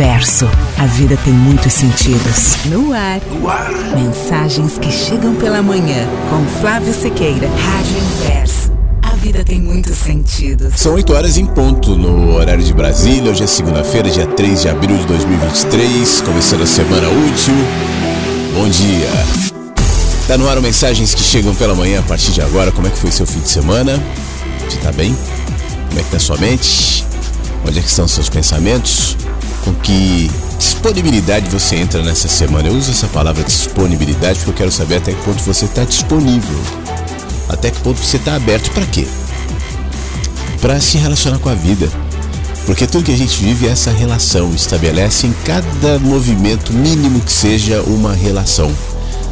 Inverso. A vida tem muitos sentidos. No ar. No ar. Mensagens que chegam pela manhã. Com Flávio Sequeira. Rádio Inverso. A vida tem muitos sentidos. São 8 horas em ponto no horário de Brasília. Hoje é segunda-feira, dia 3 de abril de 2023. Começando a semana útil. Bom dia. Tá no ar o mensagens que chegam pela manhã a partir de agora. Como é que foi seu fim de semana? Você tá bem? Como é que tá sua mente? Onde é que estão seus pensamentos? Com que disponibilidade você entra nessa semana? Eu uso essa palavra disponibilidade porque eu quero saber até que ponto você está disponível. Até que ponto você está aberto para quê? Para se relacionar com a vida. Porque tudo que a gente vive é essa relação, estabelece em cada movimento mínimo que seja uma relação.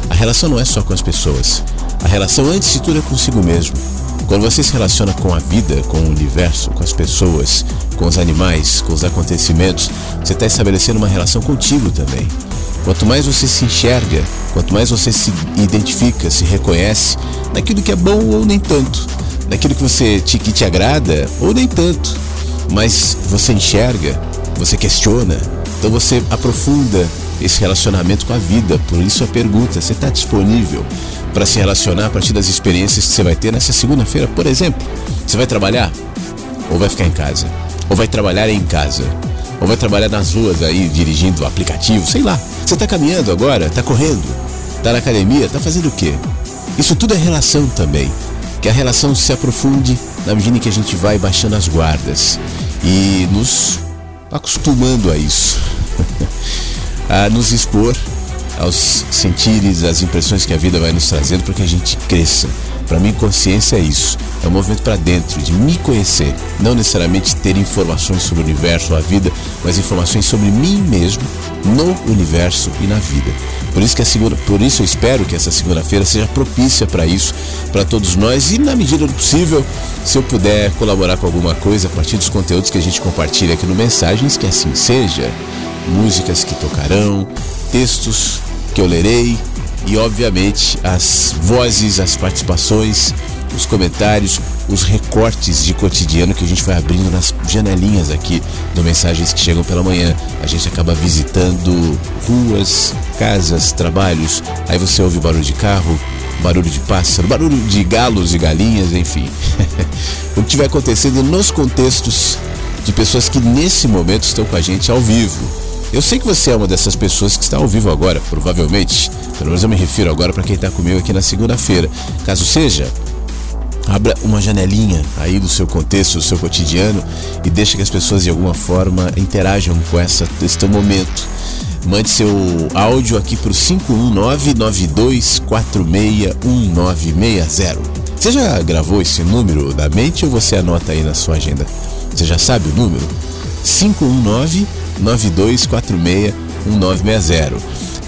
A relação não é só com as pessoas. A relação, antes de tudo, é consigo mesmo. Quando você se relaciona com a vida, com o universo, com as pessoas, com os animais, com os acontecimentos, você está estabelecendo uma relação contigo também. Quanto mais você se enxerga, quanto mais você se identifica, se reconhece naquilo que é bom ou nem tanto, naquilo que você te, que te agrada ou nem tanto, mas você enxerga, você questiona, então você aprofunda esse relacionamento com a vida. Por isso a pergunta: você está disponível para se relacionar a partir das experiências que você vai ter nessa segunda-feira? Por exemplo, você vai trabalhar ou vai ficar em casa? Ou vai trabalhar em casa? Ou vai trabalhar nas ruas aí dirigindo aplicativo? Sei lá. Você está caminhando agora? Está correndo? Está na academia? Está fazendo o quê? Isso tudo é relação também. Que a relação se aprofunde na medida em que a gente vai baixando as guardas e nos acostumando a isso. a nos expor aos sentires, às impressões que a vida vai nos trazendo para que a gente cresça. Para mim, consciência é isso. É um movimento para dentro, de me conhecer. Não necessariamente ter informações sobre o universo, a vida, mas informações sobre mim mesmo, no universo e na vida. Por isso que a segunda, por isso eu espero que essa segunda-feira seja propícia para isso, para todos nós e na medida do possível, se eu puder colaborar com alguma coisa a partir dos conteúdos que a gente compartilha aqui no Mensagens, que assim seja. Músicas que tocarão, textos que eu lerei e, obviamente, as vozes, as participações, os comentários, os recortes de cotidiano que a gente vai abrindo nas janelinhas aqui do Mensagens que Chegam pela Manhã. A gente acaba visitando ruas, casas, trabalhos, aí você ouve barulho de carro, barulho de pássaro, barulho de galos e galinhas, enfim. o que estiver acontecendo nos contextos de pessoas que nesse momento estão com a gente ao vivo. Eu sei que você é uma dessas pessoas que está ao vivo agora, provavelmente. Pelo menos eu me refiro agora para quem está comigo aqui na segunda-feira. Caso seja, abra uma janelinha aí do seu contexto, do seu cotidiano e deixe que as pessoas de alguma forma interajam com essa, este momento. Mande seu áudio aqui para o 51992461960. Você já gravou esse número da mente ou você anota aí na sua agenda? Você já sabe o número? 519 92461960.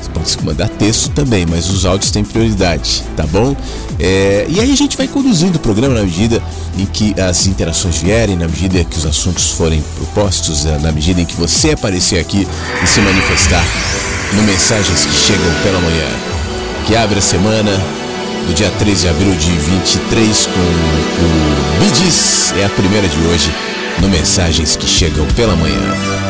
Você pode mandar texto também, mas os áudios têm prioridade, tá bom? É, e aí a gente vai conduzindo o programa na medida em que as interações vierem, na medida que os assuntos forem propostos, é, na medida em que você aparecer aqui e se manifestar no Mensagens que Chegam pela Manhã, que abre a semana do dia 13 de abril de 23 com o Bidis, é a primeira de hoje no Mensagens que Chegam pela Manhã.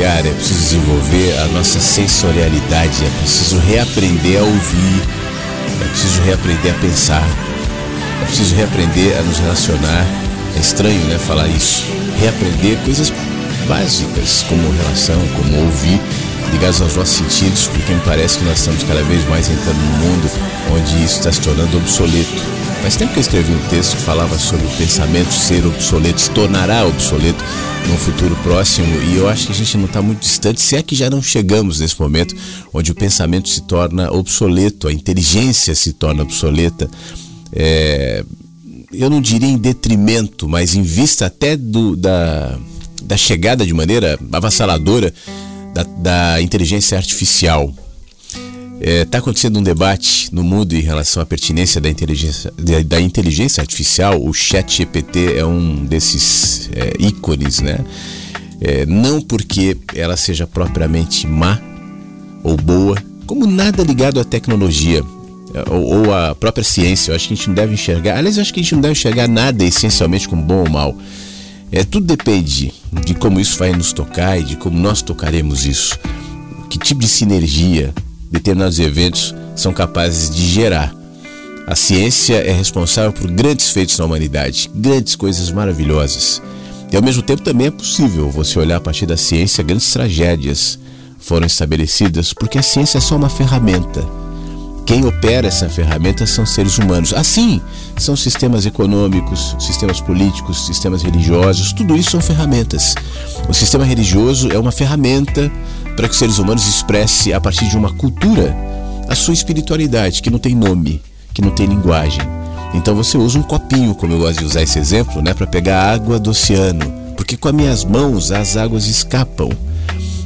Olhar, é preciso desenvolver a nossa sensorialidade, é preciso reaprender a ouvir, é preciso reaprender a pensar, é preciso reaprender a nos relacionar. É estranho, né, falar isso. Reaprender coisas básicas, como relação, como ouvir, ligados aos nossos sentidos, porque me parece que nós estamos cada vez mais entrando num mundo onde isso está se tornando obsoleto. Faz tempo que eu escrevi um texto que falava sobre o pensamento ser obsoleto, se tornará obsoleto num futuro próximo, e eu acho que a gente não está muito distante, se é que já não chegamos nesse momento onde o pensamento se torna obsoleto, a inteligência se torna obsoleta. É, eu não diria em detrimento, mas em vista até do, da, da chegada de maneira avassaladora da, da inteligência artificial. Está é, tá acontecendo um debate no mundo em relação à pertinência da inteligência, da, inteligência artificial. O Chat GPT é um desses é, ícones, né? É, não porque ela seja propriamente má ou boa, como nada ligado à tecnologia é, ou, ou à própria ciência. Eu acho que a gente não deve enxergar. Aliás, eu acho que a gente não deve enxergar nada essencialmente como bom ou mal. É, tudo depende de como isso vai nos tocar e de como nós tocaremos isso. Que tipo de sinergia determinados eventos são capazes de gerar. A ciência é responsável por grandes feitos na humanidade, grandes coisas maravilhosas. E ao mesmo tempo também é possível você olhar a partir da ciência grandes tragédias foram estabelecidas porque a ciência é só uma ferramenta. Quem opera essa ferramenta são seres humanos. Assim, são sistemas econômicos, sistemas políticos, sistemas religiosos, tudo isso são ferramentas. O sistema religioso é uma ferramenta para que os seres humanos expressem, a partir de uma cultura, a sua espiritualidade, que não tem nome, que não tem linguagem. Então você usa um copinho, como eu gosto de usar esse exemplo, né, para pegar água do oceano, porque com as minhas mãos as águas escapam.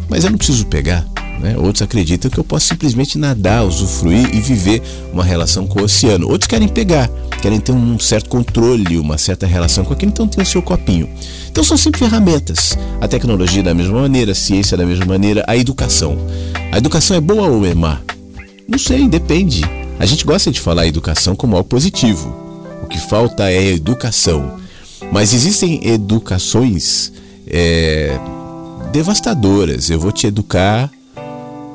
Mas eu não preciso pegar. Né? Outros acreditam que eu posso simplesmente nadar, usufruir e viver uma relação com o oceano. Outros querem pegar, querem ter um certo controle, uma certa relação com aquilo, então tem o seu copinho. Então são sempre ferramentas. A tecnologia da mesma maneira, a ciência da mesma maneira, a educação. A educação é boa ou é má? Não sei, depende. A gente gosta de falar educação como algo positivo. O que falta é educação. Mas existem educações é, devastadoras. Eu vou te educar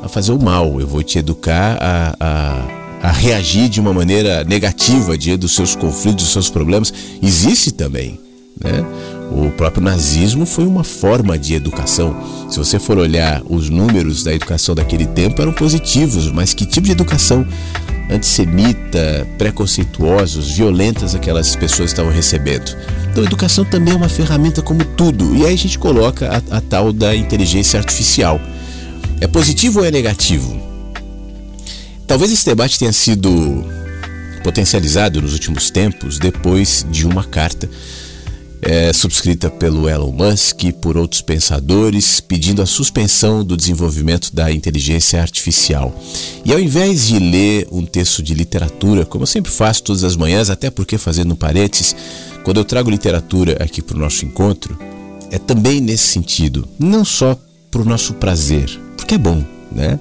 a fazer o mal, eu vou te educar a, a, a reagir de uma maneira negativa diante dos seus conflitos, dos seus problemas. Existe também. Né? O próprio nazismo foi uma forma de educação. Se você for olhar os números da educação daquele tempo, eram positivos, mas que tipo de educação antissemita, preconceituosos, violentas aquelas pessoas estavam recebendo? Então, a educação também é uma ferramenta como tudo. E aí a gente coloca a, a tal da inteligência artificial. É positivo ou é negativo? Talvez esse debate tenha sido potencializado nos últimos tempos depois de uma carta é, subscrita pelo Elon Musk e por outros pensadores pedindo a suspensão do desenvolvimento da inteligência artificial. E ao invés de ler um texto de literatura, como eu sempre faço todas as manhãs, até porque fazendo parênteses, quando eu trago literatura aqui para o nosso encontro, é também nesse sentido, não só para o nosso prazer, porque é bom, né?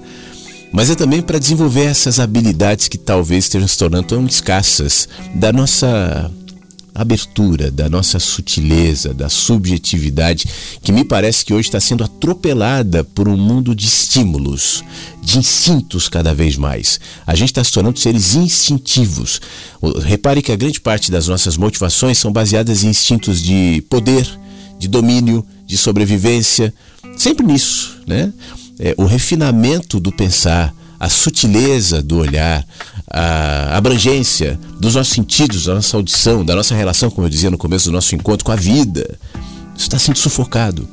Mas é também para desenvolver essas habilidades que talvez estejam se tornando tão escassas da nossa abertura, da nossa sutileza, da subjetividade, que me parece que hoje está sendo atropelada por um mundo de estímulos, de instintos cada vez mais. A gente está se tornando seres instintivos. Repare que a grande parte das nossas motivações são baseadas em instintos de poder, de domínio, de sobrevivência, sempre nisso, né? É, o refinamento do pensar, a sutileza do olhar, a abrangência dos nossos sentidos, da nossa audição, da nossa relação, como eu dizia no começo do nosso encontro, com a vida. Isso está sendo sufocado.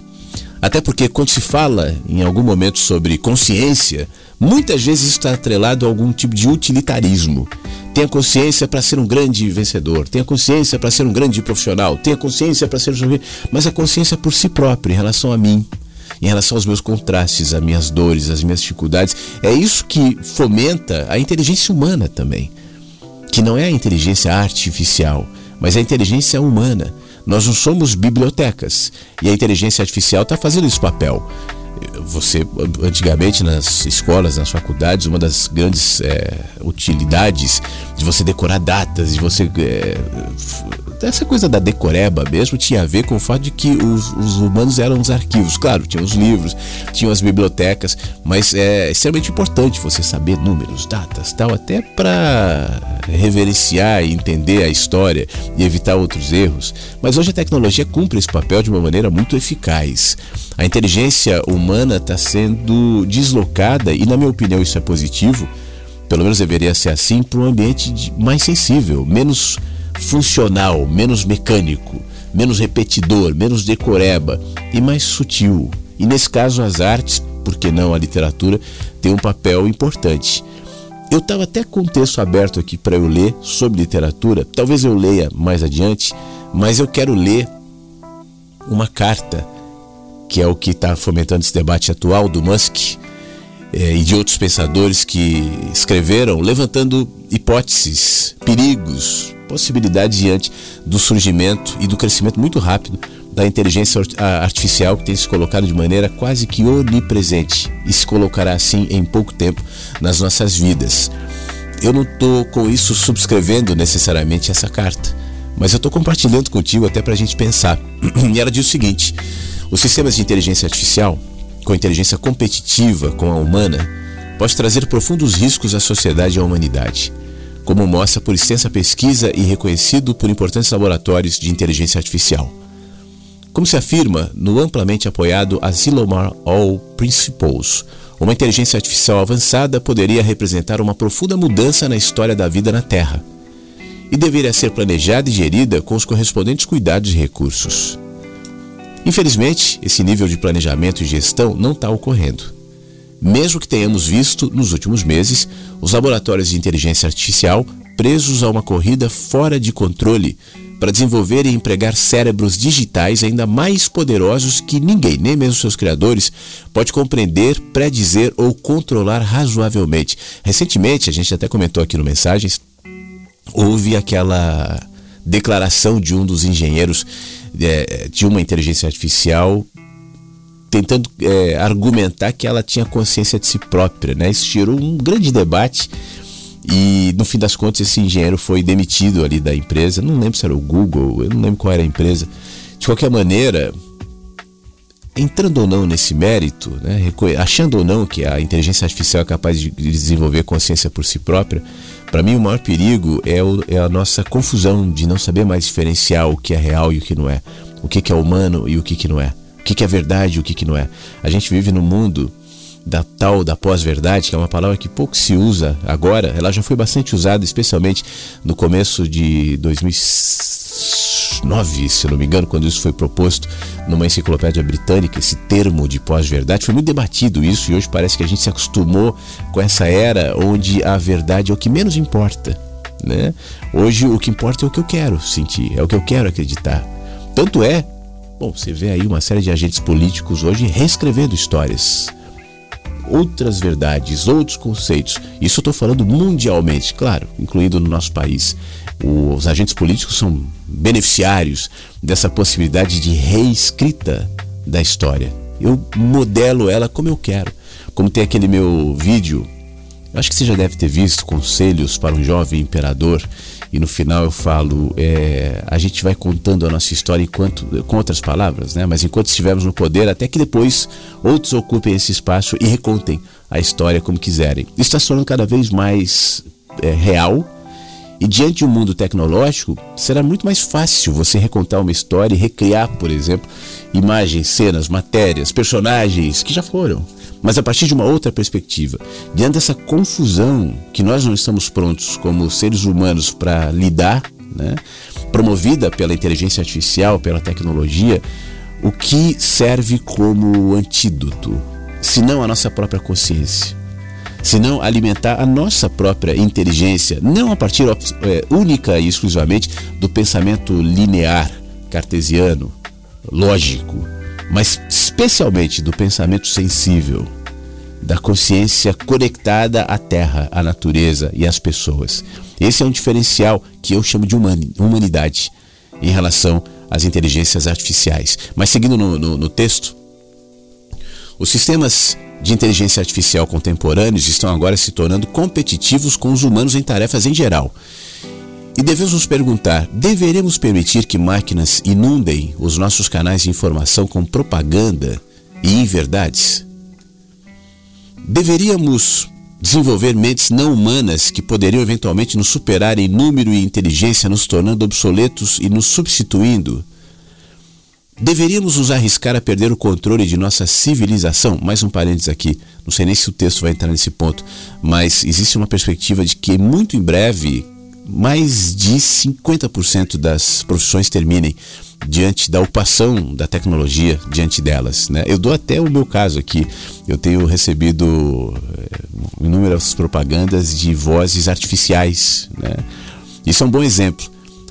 Até porque quando se fala em algum momento sobre consciência, muitas vezes está atrelado a algum tipo de utilitarismo. Tenha consciência para ser um grande vencedor, tenha consciência para ser um grande profissional, tenha consciência para ser um... Mas a consciência por si própria, em relação a mim, em relação aos meus contrastes, às minhas dores, às minhas dificuldades. É isso que fomenta a inteligência humana também, que não é a inteligência artificial, mas a inteligência humana. Nós não somos bibliotecas e a inteligência artificial está fazendo esse papel. Você, antigamente nas escolas, nas faculdades, uma das grandes é, utilidades de você decorar datas, de você é, essa coisa da decoreba mesmo tinha a ver com o fato de que os, os humanos eram os arquivos. Claro, tinham os livros, tinham as bibliotecas, mas é extremamente importante você saber números, datas, tal, até para reverenciar e entender a história e evitar outros erros. Mas hoje a tecnologia cumpre esse papel de uma maneira muito eficaz. A inteligência humana está sendo deslocada, e na minha opinião isso é positivo, pelo menos deveria ser assim, para um ambiente mais sensível, menos funcional, menos mecânico, menos repetidor, menos decoreba e mais sutil. E nesse caso, as artes, por que não a literatura, tem um papel importante. Eu estava até com texto aberto aqui para eu ler sobre literatura, talvez eu leia mais adiante, mas eu quero ler uma carta, que é o que está fomentando esse debate atual do Musk e de outros pensadores que escreveram, levantando hipóteses, perigos, possibilidades diante do surgimento e do crescimento muito rápido da inteligência artificial que tem se colocado de maneira quase que onipresente e se colocará assim em pouco tempo nas nossas vidas. Eu não estou com isso subscrevendo necessariamente essa carta, mas eu estou compartilhando contigo até para a gente pensar. E ela diz o seguinte: os sistemas de inteligência artificial, com inteligência competitiva com a humana, pode trazer profundos riscos à sociedade e à humanidade como mostra por extensa pesquisa e reconhecido por importantes laboratórios de inteligência artificial. Como se afirma no amplamente apoiado Asilomar All Principles, uma inteligência artificial avançada poderia representar uma profunda mudança na história da vida na Terra e deveria ser planejada e gerida com os correspondentes cuidados e recursos. Infelizmente, esse nível de planejamento e gestão não está ocorrendo mesmo que tenhamos visto, nos últimos meses, os laboratórios de inteligência artificial presos a uma corrida fora de controle para desenvolver e empregar cérebros digitais ainda mais poderosos que ninguém, nem mesmo seus criadores, pode compreender, predizer ou controlar razoavelmente. Recentemente, a gente até comentou aqui no Mensagens, houve aquela declaração de um dos engenheiros é, de uma inteligência artificial tentando é, argumentar que ela tinha consciência de si própria. Né? Isso gerou um grande debate e no fim das contas esse engenheiro foi demitido ali da empresa. Não lembro se era o Google, eu não lembro qual era a empresa. De qualquer maneira, entrando ou não nesse mérito, né, achando ou não que a inteligência artificial é capaz de desenvolver consciência por si própria, para mim o maior perigo é, o, é, a nossa confusão de não saber mais diferenciar o que é real e o que não é, o que, que é humano e o que, que não é que, que é verdade e o que, que não é. A gente vive no mundo da tal da pós-verdade, que é uma palavra que pouco se usa agora, ela já foi bastante usada, especialmente no começo de 2009, se não me engano, quando isso foi proposto numa enciclopédia britânica, esse termo de pós-verdade. Foi muito debatido isso e hoje parece que a gente se acostumou com essa era onde a verdade é o que menos importa. Né? Hoje o que importa é o que eu quero sentir, é o que eu quero acreditar. Tanto é Bom, você vê aí uma série de agentes políticos hoje reescrevendo histórias, outras verdades, outros conceitos. Isso eu estou falando mundialmente, claro, incluindo no nosso país. Os agentes políticos são beneficiários dessa possibilidade de reescrita da história. Eu modelo ela como eu quero. Como tem aquele meu vídeo, acho que você já deve ter visto, Conselhos para um Jovem Imperador e no final eu falo, é, a gente vai contando a nossa história enquanto, com outras palavras, né? mas enquanto estivermos no poder, até que depois outros ocupem esse espaço e recontem a história como quiserem. Isso está se tornando cada vez mais é, real e diante de um mundo tecnológico, será muito mais fácil você recontar uma história e recriar, por exemplo, imagens, cenas, matérias, personagens que já foram mas a partir de uma outra perspectiva. Diante dessa confusão que nós não estamos prontos como seres humanos para lidar, né, promovida pela inteligência artificial, pela tecnologia, o que serve como antídoto, se não a nossa própria consciência? Se não alimentar a nossa própria inteligência, não a partir é, única e exclusivamente do pensamento linear, cartesiano, lógico, mas especialmente do pensamento sensível, da consciência conectada à terra, à natureza e às pessoas. Esse é um diferencial que eu chamo de humanidade em relação às inteligências artificiais. Mas seguindo no, no, no texto, os sistemas de inteligência artificial contemporâneos estão agora se tornando competitivos com os humanos em tarefas em geral. E devemos nos perguntar: deveremos permitir que máquinas inundem os nossos canais de informação com propaganda e inverdades? Deveríamos desenvolver mentes não humanas que poderiam eventualmente nos superar em número e inteligência, nos tornando obsoletos e nos substituindo? Deveríamos nos arriscar a perder o controle de nossa civilização? Mais um parênteses aqui, não sei nem se o texto vai entrar nesse ponto, mas existe uma perspectiva de que muito em breve mais de 50% das profissões terminem diante da ocupação da tecnologia diante delas. Né? Eu dou até o meu caso aqui. Eu tenho recebido é, inúmeras propagandas de vozes artificiais. Né? Isso é um bom exemplo.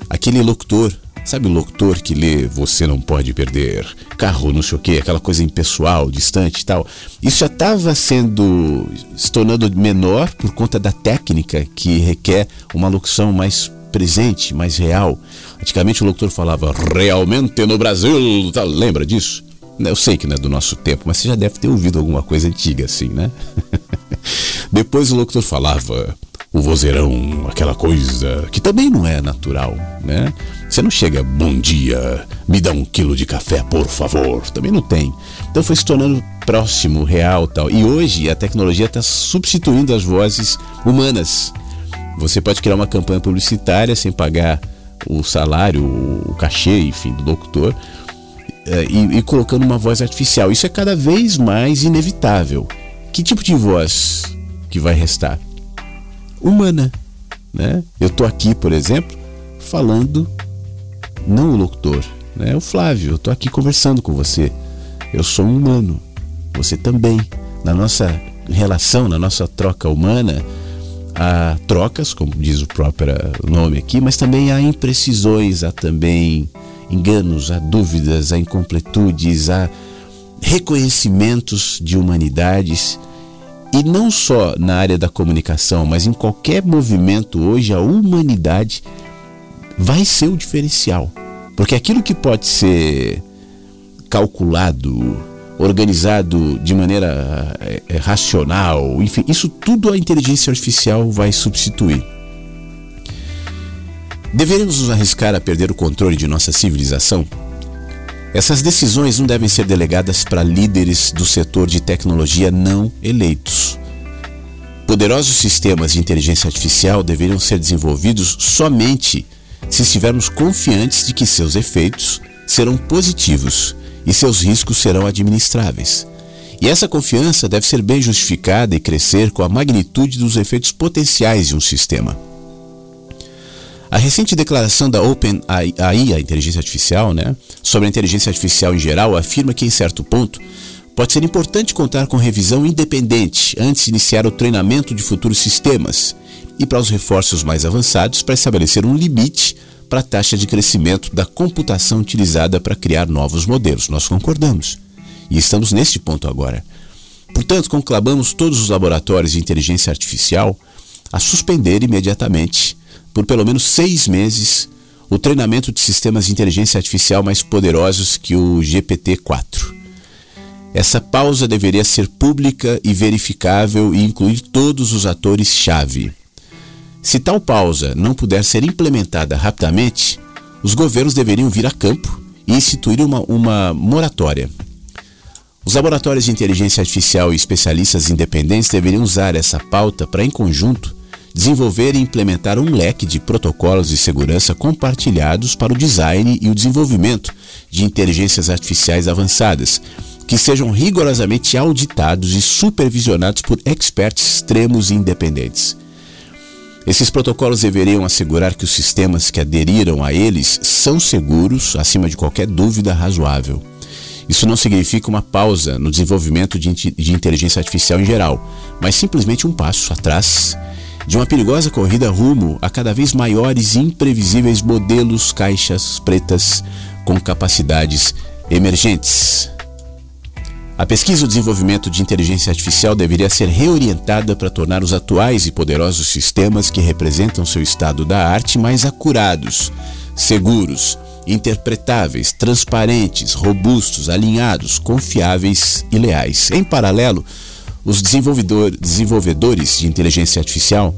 Aquele locutor Sabe o locutor que lê Você não pode perder, carro, não sei o quê, aquela coisa impessoal, distante e tal. Isso já estava sendo se tornando menor por conta da técnica que requer uma locução mais presente, mais real. Antigamente o locutor falava realmente no Brasil, tá, lembra disso? Eu sei que não é do nosso tempo, mas você já deve ter ouvido alguma coisa antiga assim, né? Depois o locutor falava o vozeirão, aquela coisa que também não é natural, né? Você não chega, bom dia, me dá um quilo de café, por favor. Também não tem. Então foi se tornando próximo, real tal. E hoje a tecnologia está substituindo as vozes humanas. Você pode criar uma campanha publicitária sem pagar o salário, o cachê, enfim, do locutor, eh, e, e colocando uma voz artificial. Isso é cada vez mais inevitável. Que tipo de voz que vai restar? humana. Né? Eu estou aqui, por exemplo, falando, não o locutor, né? o Flávio, eu estou aqui conversando com você. Eu sou um humano, você também. Na nossa relação, na nossa troca humana, há trocas, como diz o próprio nome aqui, mas também há imprecisões, há também enganos, há dúvidas, há incompletudes, há reconhecimentos de humanidades e não só na área da comunicação, mas em qualquer movimento hoje, a humanidade vai ser o diferencial. Porque aquilo que pode ser calculado, organizado de maneira é, racional, enfim, isso tudo a inteligência artificial vai substituir. Deveríamos nos arriscar a perder o controle de nossa civilização? Essas decisões não devem ser delegadas para líderes do setor de tecnologia não eleitos. Poderosos sistemas de inteligência artificial deveriam ser desenvolvidos somente se estivermos confiantes de que seus efeitos serão positivos e seus riscos serão administráveis. E essa confiança deve ser bem justificada e crescer com a magnitude dos efeitos potenciais de um sistema. A recente declaração da OpenAI, a inteligência artificial, né, sobre a inteligência artificial em geral, afirma que, em certo ponto, pode ser importante contar com revisão independente antes de iniciar o treinamento de futuros sistemas e para os reforços mais avançados para estabelecer um limite para a taxa de crescimento da computação utilizada para criar novos modelos. Nós concordamos. E estamos neste ponto agora. Portanto, conclamamos todos os laboratórios de inteligência artificial a suspender imediatamente por pelo menos seis meses o treinamento de sistemas de inteligência artificial mais poderosos que o GPT-4. Essa pausa deveria ser pública e verificável e incluir todos os atores-chave. Se tal pausa não puder ser implementada rapidamente, os governos deveriam vir a campo e instituir uma, uma moratória. Os laboratórios de inteligência artificial e especialistas independentes deveriam usar essa pauta para, em conjunto, desenvolver e implementar um leque de protocolos de segurança compartilhados para o design e o desenvolvimento de inteligências artificiais avançadas, que sejam rigorosamente auditados e supervisionados por experts extremos e independentes. Esses protocolos deveriam assegurar que os sistemas que aderiram a eles são seguros, acima de qualquer dúvida razoável. Isso não significa uma pausa no desenvolvimento de, de inteligência artificial em geral, mas simplesmente um passo atrás de uma perigosa corrida rumo a cada vez maiores e imprevisíveis modelos caixas pretas com capacidades emergentes. A pesquisa e o desenvolvimento de inteligência artificial deveria ser reorientada para tornar os atuais e poderosos sistemas que representam seu estado da arte mais acurados, seguros, interpretáveis, transparentes, robustos, alinhados, confiáveis e leais. Em paralelo, os desenvolvedor, desenvolvedores de inteligência artificial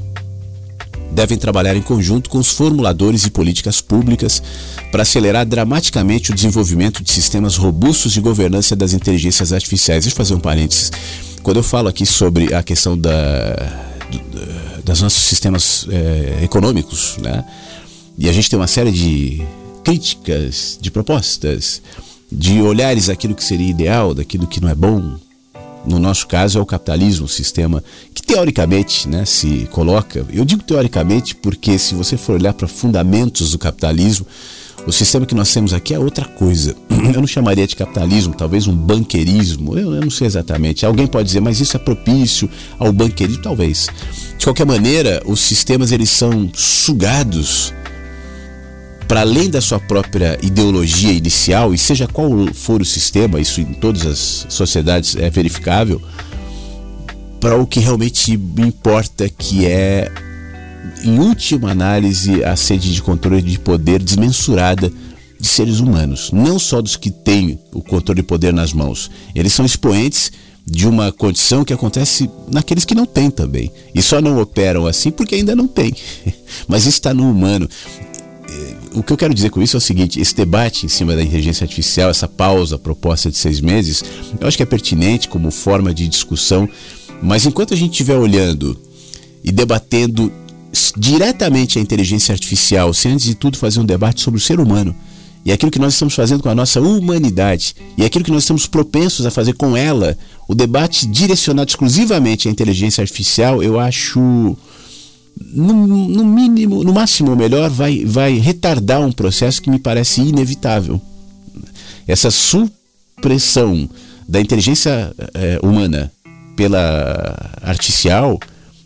devem trabalhar em conjunto com os formuladores de políticas públicas para acelerar dramaticamente o desenvolvimento de sistemas robustos de governança das inteligências artificiais. Deixa eu fazer um parênteses. Quando eu falo aqui sobre a questão da, dos nossos sistemas é, econômicos, né? E a gente tem uma série de críticas, de propostas, de olhares aquilo que seria ideal, daquilo que não é bom. No nosso caso é o capitalismo, o sistema que teoricamente né, se coloca. Eu digo teoricamente porque se você for olhar para fundamentos do capitalismo, o sistema que nós temos aqui é outra coisa. Eu não chamaria de capitalismo, talvez um banqueirismo. Eu, eu, não sei exatamente. Alguém pode dizer, mas isso é propício ao banqueirismo? Talvez. De qualquer maneira, os sistemas eles são sugados para além da sua própria ideologia inicial, e seja qual for o sistema, isso em todas as sociedades é verificável, para o que realmente importa, que é, em última análise, a sede de controle de poder desmensurada de seres humanos, não só dos que têm o controle de poder nas mãos. Eles são expoentes de uma condição que acontece naqueles que não têm também. E só não operam assim porque ainda não têm. Mas está no humano o que eu quero dizer com isso é o seguinte: esse debate em cima da inteligência artificial, essa pausa proposta de seis meses, eu acho que é pertinente como forma de discussão, mas enquanto a gente estiver olhando e debatendo diretamente a inteligência artificial, sem antes de tudo fazer um debate sobre o ser humano e aquilo que nós estamos fazendo com a nossa humanidade e aquilo que nós estamos propensos a fazer com ela, o debate direcionado exclusivamente à inteligência artificial, eu acho no, no mínimo, no máximo melhor, vai, vai retardar um processo que me parece inevitável. Essa supressão da inteligência é, humana pela artificial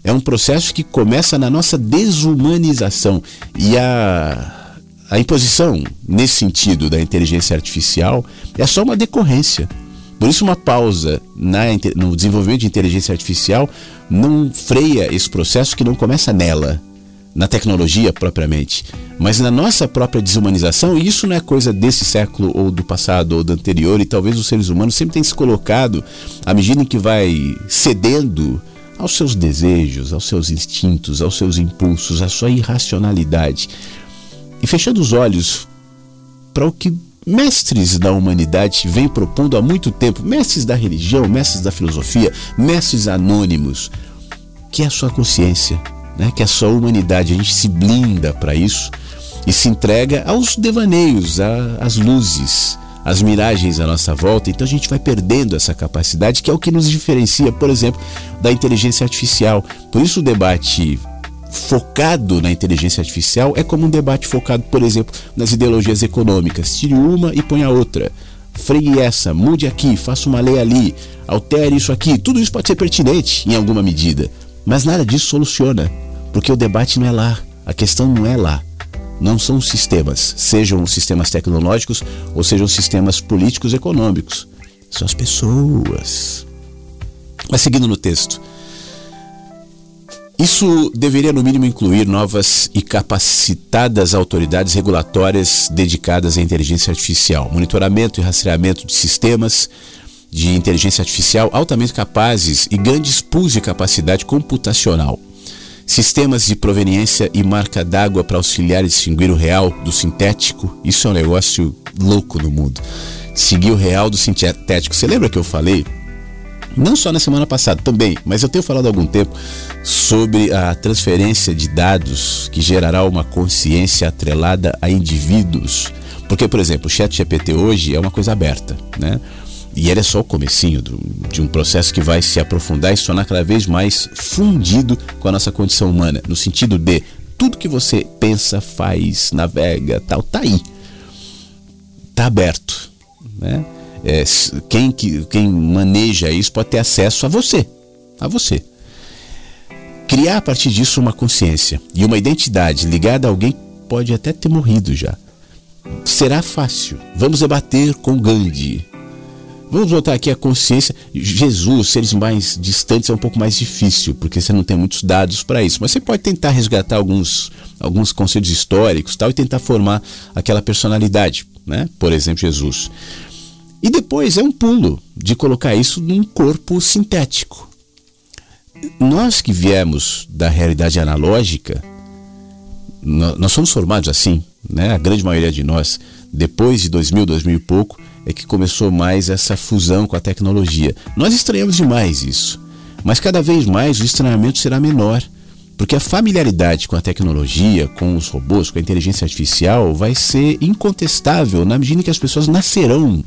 é um processo que começa na nossa desumanização e a, a imposição nesse sentido da inteligência artificial é só uma decorrência. Por isso, uma pausa na, no desenvolvimento de inteligência artificial não freia esse processo que não começa nela, na tecnologia propriamente, mas na nossa própria desumanização, e isso não é coisa desse século ou do passado ou do anterior, e talvez os seres humanos sempre tenham se colocado, à medida em que vai cedendo aos seus desejos, aos seus instintos, aos seus impulsos, à sua irracionalidade, e fechando os olhos para o que mestres da humanidade vêm propondo há muito tempo, mestres da religião, mestres da filosofia, mestres anônimos, que é a sua consciência, né? que é a sua humanidade. A gente se blinda para isso e se entrega aos devaneios, às luzes, às miragens à nossa volta. Então a gente vai perdendo essa capacidade, que é o que nos diferencia, por exemplo, da inteligência artificial. Por isso o debate focado na inteligência artificial é como um debate focado, por exemplo, nas ideologias econômicas. Tire uma e põe a outra. Freie essa, mude aqui, faça uma lei ali, altere isso aqui. Tudo isso pode ser pertinente em alguma medida, mas nada disso soluciona, porque o debate não é lá, a questão não é lá. Não são sistemas, sejam os sistemas tecnológicos ou sejam os sistemas políticos econômicos. São as pessoas. Mas seguindo no texto, isso deveria, no mínimo, incluir novas e capacitadas autoridades regulatórias dedicadas à inteligência artificial, monitoramento e rastreamento de sistemas de inteligência artificial altamente capazes e grandes pools de capacidade computacional. Sistemas de proveniência e marca d'água para auxiliar e distinguir o real do sintético. Isso é um negócio louco no mundo. Seguir o real do sintético. Você lembra que eu falei não só na semana passada também, mas eu tenho falado há algum tempo sobre a transferência de dados que gerará uma consciência atrelada a indivíduos. Porque, por exemplo, o chat GPT hoje é uma coisa aberta, né? E ele é só o comecinho do, de um processo que vai se aprofundar e se tornar cada vez mais fundido com a nossa condição humana, no sentido de tudo que você pensa, faz, navega, tal, tá aí. Tá aberto, né? É, quem, que, quem maneja isso pode ter acesso a você. A você. Criar a partir disso uma consciência e uma identidade ligada a alguém pode até ter morrido já. Será fácil. Vamos debater com Gandhi. Vamos voltar aqui à consciência. Jesus, seres mais distantes, é um pouco mais difícil, porque você não tem muitos dados para isso. Mas você pode tentar resgatar alguns, alguns conceitos históricos tal, e tentar formar aquela personalidade. Né? Por exemplo, Jesus. E depois é um pulo de colocar isso num corpo sintético. Nós que viemos da realidade analógica, nós somos formados assim, né? A grande maioria de nós, depois de 2000, 2000 e pouco, é que começou mais essa fusão com a tecnologia. Nós estranhamos demais isso, mas cada vez mais o estranhamento será menor, porque a familiaridade com a tecnologia, com os robôs, com a inteligência artificial vai ser incontestável na medida em que as pessoas nascerão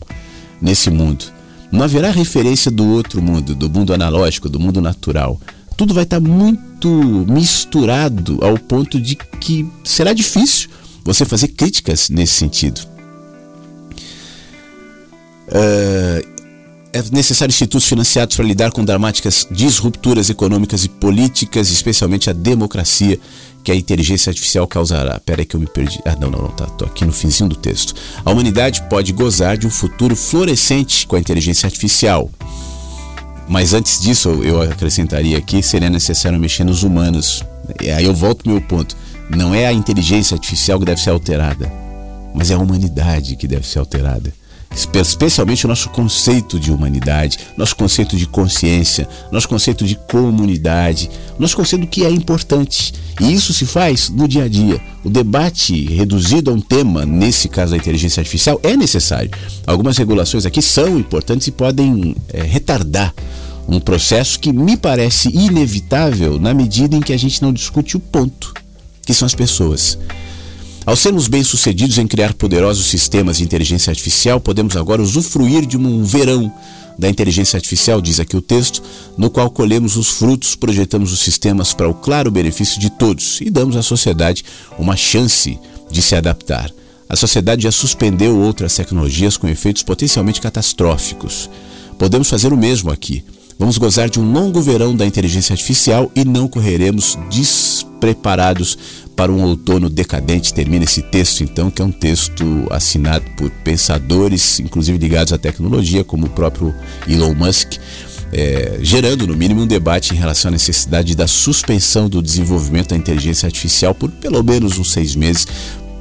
nesse mundo. Não haverá referência do outro mundo, do mundo analógico, do mundo natural. Tudo vai estar muito misturado ao ponto de que será difícil você fazer críticas nesse sentido. Uh, é necessário institutos financiados para lidar com dramáticas disrupturas econômicas e políticas, especialmente a democracia que a inteligência artificial causará. Pera aí que eu me perdi. Ah, não, não, não, tá. Tô aqui no finzinho do texto. A humanidade pode gozar de um futuro florescente com a inteligência artificial. Mas antes disso, eu acrescentaria aqui, seria necessário mexer nos humanos. E aí eu volto ao meu ponto. Não é a inteligência artificial que deve ser alterada, mas é a humanidade que deve ser alterada especialmente o nosso conceito de humanidade, nosso conceito de consciência, nosso conceito de comunidade, nosso conceito do que é importante. E isso se faz no dia a dia. O debate reduzido a um tema, nesse caso da inteligência artificial, é necessário. Algumas regulações aqui são importantes e podem é, retardar um processo que me parece inevitável na medida em que a gente não discute o ponto, que são as pessoas. Ao sermos bem-sucedidos em criar poderosos sistemas de inteligência artificial, podemos agora usufruir de um verão da inteligência artificial, diz aqui o texto, no qual colhemos os frutos, projetamos os sistemas para o claro benefício de todos e damos à sociedade uma chance de se adaptar. A sociedade já suspendeu outras tecnologias com efeitos potencialmente catastróficos. Podemos fazer o mesmo aqui. Vamos gozar de um longo verão da inteligência artificial e não correremos despreparados para um outono decadente. Termina esse texto, então, que é um texto assinado por pensadores, inclusive ligados à tecnologia, como o próprio Elon Musk. É, gerando, no mínimo, um debate em relação à necessidade da suspensão do desenvolvimento da inteligência artificial por pelo menos uns seis meses,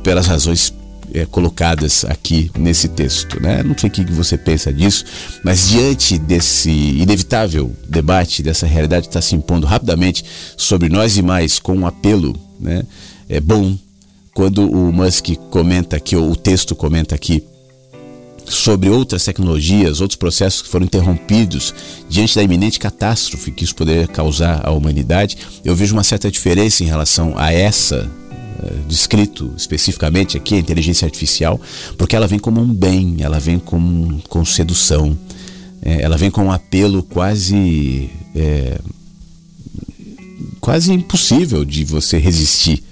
pelas razões é, colocadas aqui nesse texto. Né? Não sei o que você pensa disso, mas diante desse inevitável debate, dessa realidade que está se impondo rapidamente sobre nós e mais, com um apelo né? É bom quando o Musk comenta aqui, ou o texto comenta aqui, sobre outras tecnologias, outros processos que foram interrompidos diante da iminente catástrofe que isso poderia causar à humanidade, eu vejo uma certa diferença em relação a essa eh, descrito especificamente aqui, a inteligência artificial, porque ela vem como um bem, ela vem com, com sedução, é, ela vem com um apelo quase é, quase impossível de você resistir.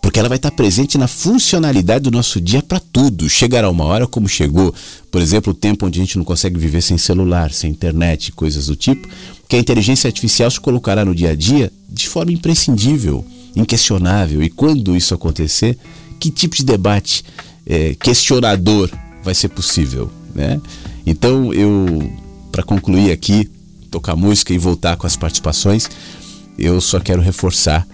Porque ela vai estar presente na funcionalidade do nosso dia para tudo. Chegará uma hora como chegou, por exemplo, o tempo onde a gente não consegue viver sem celular, sem internet, coisas do tipo, que a inteligência artificial se colocará no dia a dia de forma imprescindível, inquestionável. E quando isso acontecer, que tipo de debate é, questionador vai ser possível? Né? Então, eu, para concluir aqui, tocar música e voltar com as participações, eu só quero reforçar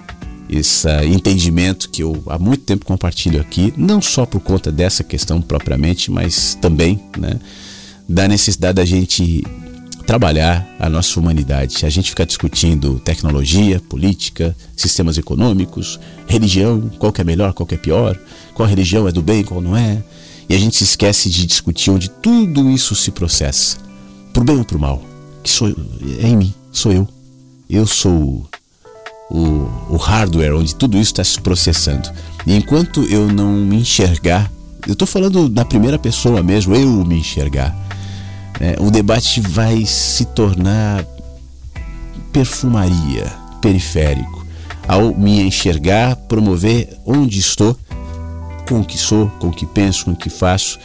esse entendimento que eu há muito tempo compartilho aqui, não só por conta dessa questão propriamente, mas também né, da necessidade da gente trabalhar a nossa humanidade. A gente fica discutindo tecnologia, política, sistemas econômicos, religião, qual que é melhor, qual que é pior, qual religião é do bem, qual não é. E a gente se esquece de discutir onde tudo isso se processa, por bem ou por mal, que sou é em mim, sou eu. Eu sou o, o hardware onde tudo isso está se processando. E enquanto eu não me enxergar, eu estou falando na primeira pessoa mesmo, eu me enxergar, é, o debate vai se tornar perfumaria, periférico. Ao me enxergar, promover onde estou, com o que sou, com o que penso, com o que faço,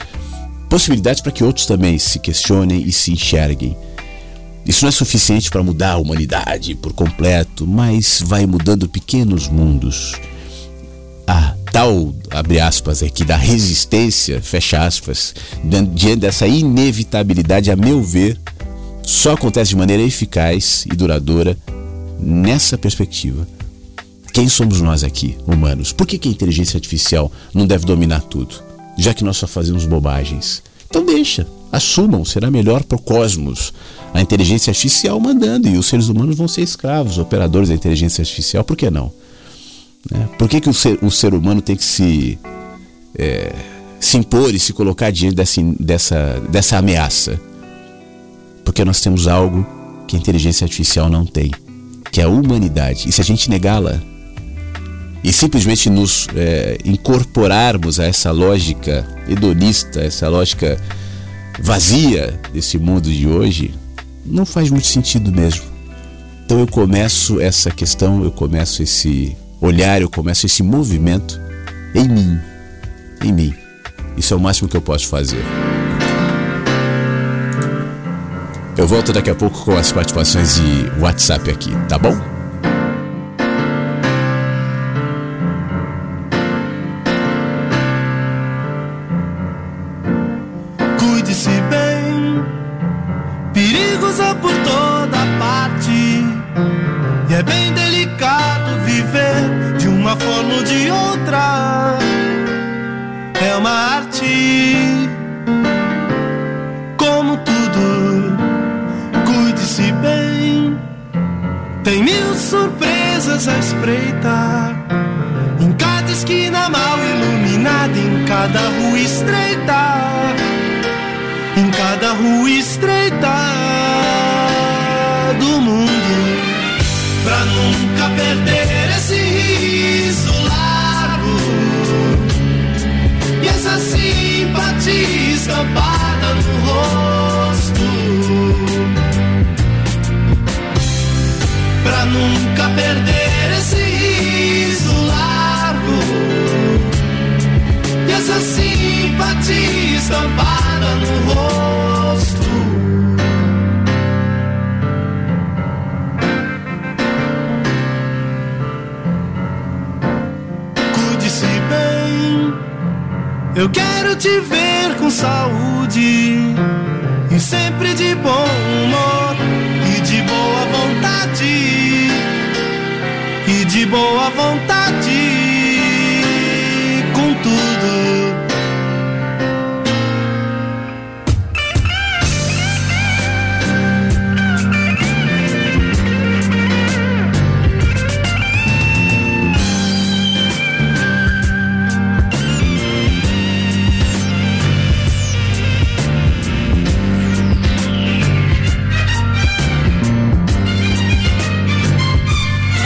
possibilidades para que outros também se questionem e se enxerguem. Isso não é suficiente para mudar a humanidade por completo, mas vai mudando pequenos mundos. A tal, abre aspas aqui, da resistência, fecha aspas, diante dessa inevitabilidade, a meu ver, só acontece de maneira eficaz e duradoura nessa perspectiva. Quem somos nós aqui, humanos? Por que, que a inteligência artificial não deve dominar tudo? Já que nós só fazemos bobagens. Então deixa, assumam, será melhor para o cosmos a inteligência artificial mandando e os seres humanos vão ser escravos, operadores da inteligência artificial, por que não? Né? Por que, que o, ser, o ser humano tem que se, é, se impor e se colocar diante dessa, dessa, dessa ameaça? Porque nós temos algo que a inteligência artificial não tem, que é a humanidade. E se a gente negá-la e simplesmente nos é, incorporarmos a essa lógica hedonista, essa lógica vazia desse mundo de hoje, não faz muito sentido mesmo. Então eu começo essa questão, eu começo esse olhar, eu começo esse movimento em mim. Em mim. Isso é o máximo que eu posso fazer. Eu volto daqui a pouco com as participações de WhatsApp aqui, tá bom? Estreita. Em cada rua estreita do mundo. Pra nunca perder esse riso largo. E essa simpatia estampada no rosto pra nunca perder simpatia estampada no rosto. Cuide-se bem, eu quero te ver com saúde e sempre de bom humor e de boa vontade e de boa vontade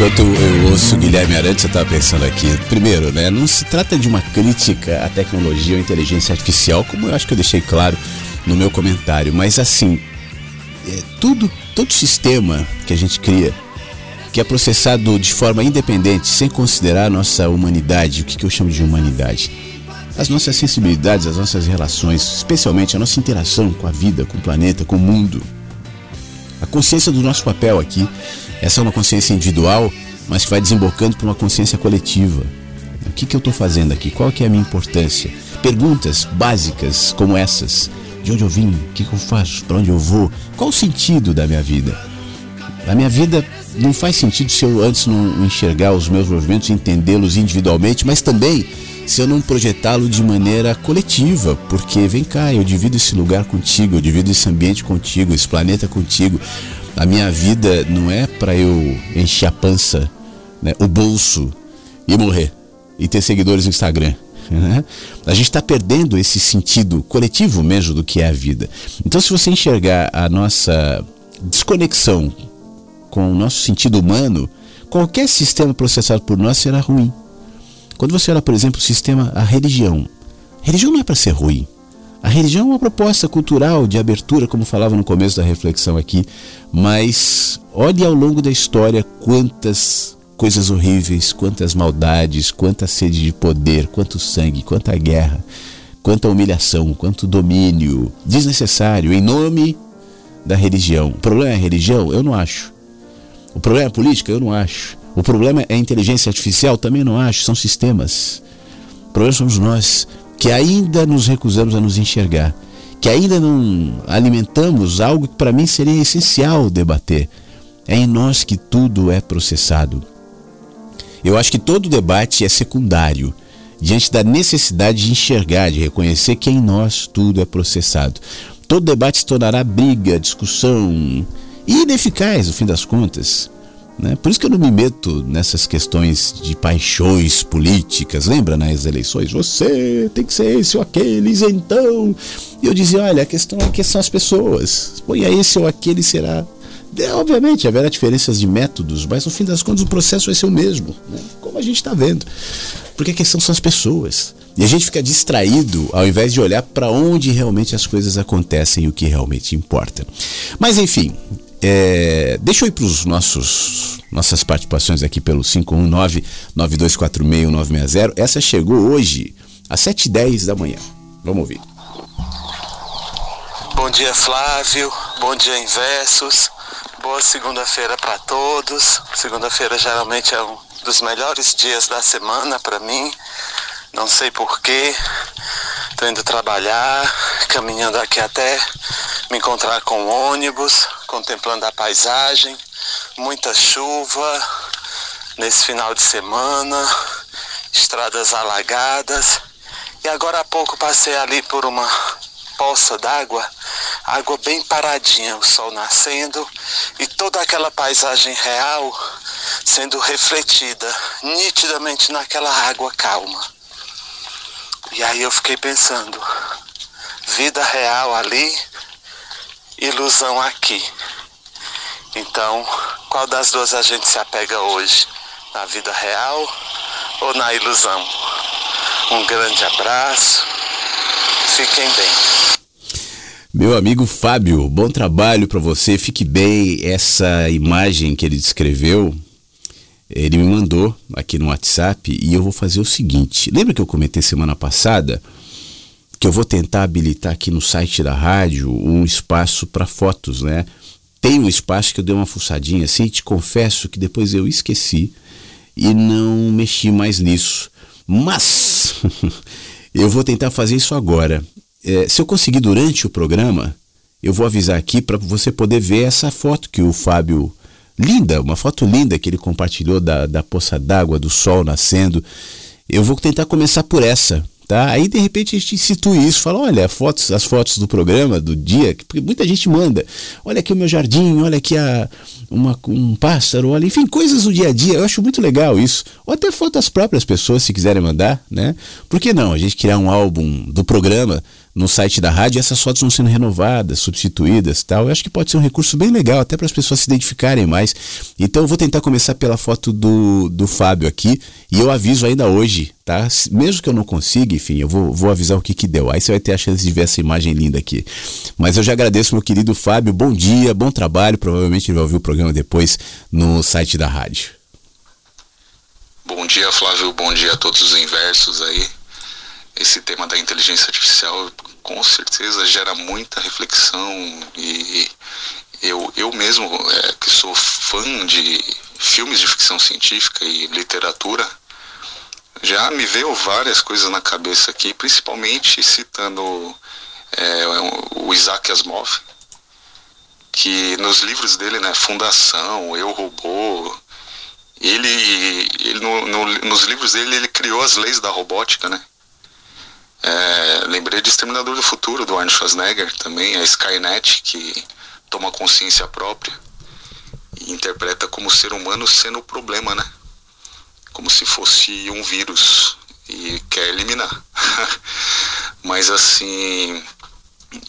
Enquanto eu ouço o Guilherme Arantes, eu estava pensando aqui. Primeiro, né, não se trata de uma crítica à tecnologia ou inteligência artificial, como eu acho que eu deixei claro no meu comentário, mas assim, é, tudo, todo sistema que a gente cria, que é processado de forma independente, sem considerar a nossa humanidade, o que, que eu chamo de humanidade? As nossas sensibilidades, as nossas relações, especialmente a nossa interação com a vida, com o planeta, com o mundo. A consciência do nosso papel aqui essa é uma consciência individual, mas que vai desembocando para uma consciência coletiva. O que, que eu estou fazendo aqui? Qual que é a minha importância? Perguntas básicas como essas. De onde eu vim? O que, que eu faço? Para onde eu vou? Qual o sentido da minha vida? A minha vida não faz sentido se eu antes não enxergar os meus movimentos, entendê-los individualmente, mas também se eu não projetá-lo de maneira coletiva, porque vem cá, eu divido esse lugar contigo, eu divido esse ambiente contigo, esse planeta contigo. A minha vida não é para eu encher a pança, né, o bolso e morrer e ter seguidores no Instagram. Né? A gente está perdendo esse sentido coletivo mesmo do que é a vida. Então, se você enxergar a nossa desconexão com o nosso sentido humano, qualquer sistema processado por nós será ruim. Quando você olha, por exemplo, o sistema, a religião. A religião não é para ser ruim. A religião é uma proposta cultural de abertura, como falava no começo da reflexão aqui, mas olhe ao longo da história quantas coisas horríveis, quantas maldades, quanta sede de poder, quanto sangue, quanta guerra, quanta humilhação, quanto domínio desnecessário em nome da religião. O problema é a religião? Eu não acho. O problema é a política? Eu não acho. O problema é a inteligência artificial? Também não acho. São sistemas. O problema somos nós que ainda nos recusamos a nos enxergar, que ainda não alimentamos algo que para mim seria essencial debater. É em nós que tudo é processado. Eu acho que todo debate é secundário diante da necessidade de enxergar, de reconhecer que em nós tudo é processado. Todo debate se tornará briga, discussão e ineficaz, no fim das contas. Né? Por isso que eu não me meto nessas questões de paixões políticas. Lembra nas eleições? Você tem que ser esse ou aquele, então. E eu dizia: olha, a questão é que são as pessoas. Põe esse ou aquele será. É, obviamente, haverá diferenças de métodos, mas no fim das contas o processo vai ser o mesmo, né? como a gente está vendo. Porque a questão são as pessoas. E a gente fica distraído ao invés de olhar para onde realmente as coisas acontecem e o que realmente importa. Mas enfim, é, deixa eu ir para os nossos nossas participações aqui pelo 519-9246-960. Essa chegou hoje às 7h10 da manhã. Vamos ouvir. Bom dia, Flávio. Bom dia, Inversos. Boa segunda-feira para todos. Segunda-feira geralmente é um dos melhores dias da semana para mim. Não sei porquê. Estou indo trabalhar, caminhando aqui até me encontrar com o ônibus, contemplando a paisagem, muita chuva nesse final de semana, estradas alagadas. E agora há pouco passei ali por uma poça d'água, água bem paradinha, o sol nascendo e toda aquela paisagem real sendo refletida nitidamente naquela água calma. E aí eu fiquei pensando, vida real ali, ilusão aqui. Então, qual das duas a gente se apega hoje? Na vida real ou na ilusão? Um grande abraço, fiquem bem. Meu amigo Fábio, bom trabalho para você, fique bem. Essa imagem que ele descreveu ele me mandou aqui no WhatsApp e eu vou fazer o seguinte. Lembra que eu comentei semana passada que eu vou tentar habilitar aqui no site da rádio um espaço para fotos, né? Tem um espaço que eu dei uma fuçadinha assim, te confesso que depois eu esqueci e não mexi mais nisso. Mas eu vou tentar fazer isso agora. É, se eu conseguir durante o programa, eu vou avisar aqui para você poder ver essa foto que o Fábio linda, uma foto linda que ele compartilhou da, da poça d'água, do sol nascendo. Eu vou tentar começar por essa, tá? Aí de repente a gente institui isso, fala, olha, fotos, as fotos do programa, do dia, porque muita gente manda. Olha aqui o meu jardim, olha aqui a, uma, um pássaro, olha, enfim, coisas do dia a dia. Eu acho muito legal isso. Ou até fotos das próprias pessoas, se quiserem mandar, né? Por que não? A gente criar um álbum do programa no site da rádio, essas fotos vão sendo renovadas, substituídas tal. Eu acho que pode ser um recurso bem legal, até para as pessoas se identificarem mais. Então eu vou tentar começar pela foto do, do Fábio aqui, e eu aviso ainda hoje, tá? Mesmo que eu não consiga, enfim, eu vou, vou avisar o que, que deu. Aí você vai ter a chance de ver essa imagem linda aqui. Mas eu já agradeço, meu querido Fábio. Bom dia, bom trabalho. Provavelmente ele vai ouvir o programa depois no site da rádio. Bom dia, Flávio. Bom dia a todos os inversos aí esse tema da inteligência artificial com certeza gera muita reflexão e eu, eu mesmo, é, que sou fã de filmes de ficção científica e literatura, já me veio várias coisas na cabeça aqui, principalmente citando é, o Isaac Asimov, que nos livros dele, né, Fundação, Eu Robô, ele, ele no, no, nos livros dele ele criou as leis da robótica, né? É, lembrei de Exterminador do Futuro, do Arnold Schwarzenegger, também, a Skynet, que toma consciência própria e interpreta como ser humano sendo o problema, né? Como se fosse um vírus e quer eliminar. Mas assim,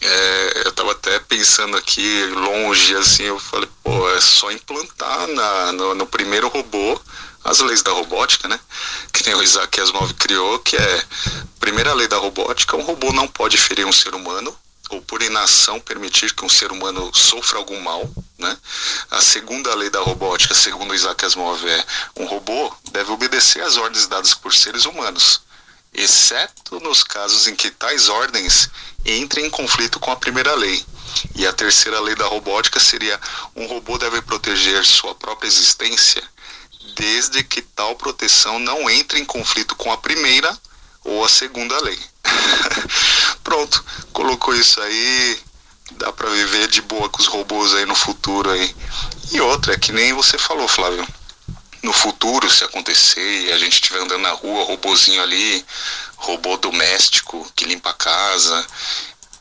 é, eu estava até pensando aqui longe, assim, eu falei, pô, é só implantar na, no, no primeiro robô as leis da robótica, né? Que nem o Isaac Asimov criou, que é primeira lei da robótica, um robô não pode ferir um ser humano ou por inação permitir que um ser humano sofra algum mal, né? A segunda lei da robótica, segundo Isaac Asimov, é um robô deve obedecer às ordens dadas por seres humanos, exceto nos casos em que tais ordens entrem em conflito com a primeira lei. E a terceira lei da robótica seria um robô deve proteger sua própria existência desde que tal proteção não entre em conflito com a primeira ou a segunda lei. Pronto, colocou isso aí, dá para viver de boa com os robôs aí no futuro aí. E outra, é que nem você falou, Flávio. No futuro, se acontecer e a gente estiver andando na rua, robozinho ali, robô doméstico que limpa a casa,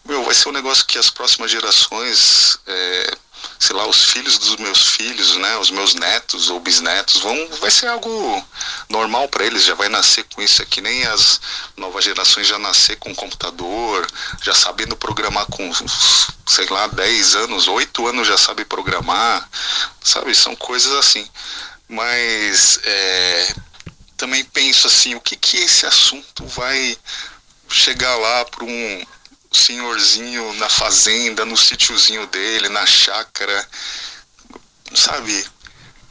meu, vai ser um negócio que as próximas gerações é, sei lá, os filhos dos meus filhos, né, os meus netos ou bisnetos, vão, vai ser algo normal para eles, já vai nascer com isso aqui, nem as novas gerações já nascer com computador, já sabendo programar com, sei lá, 10 anos, 8 anos já sabe programar, sabe, são coisas assim. Mas é, também penso assim, o que que esse assunto vai chegar lá para um senhorzinho na fazenda, no sítiozinho dele, na chácara, sabe?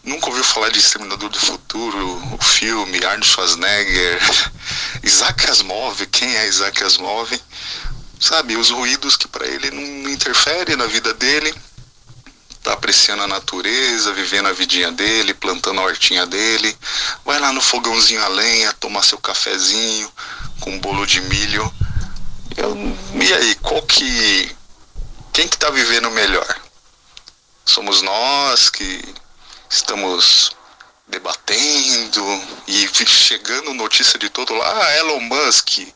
Nunca ouviu falar de Exterminador do Futuro, o filme, Arnold Schwarzenegger, Isaac Asimov, quem é Isaac Asimov? Sabe, os ruídos que para ele não interferem na vida dele, tá apreciando a natureza, vivendo a vidinha dele, plantando a hortinha dele, vai lá no fogãozinho a lenha, tomar seu cafezinho com um bolo de milho, eu, e aí, qual que. Quem que está vivendo melhor? Somos nós que estamos debatendo e chegando notícia de todo lá. Ah, Elon Musk.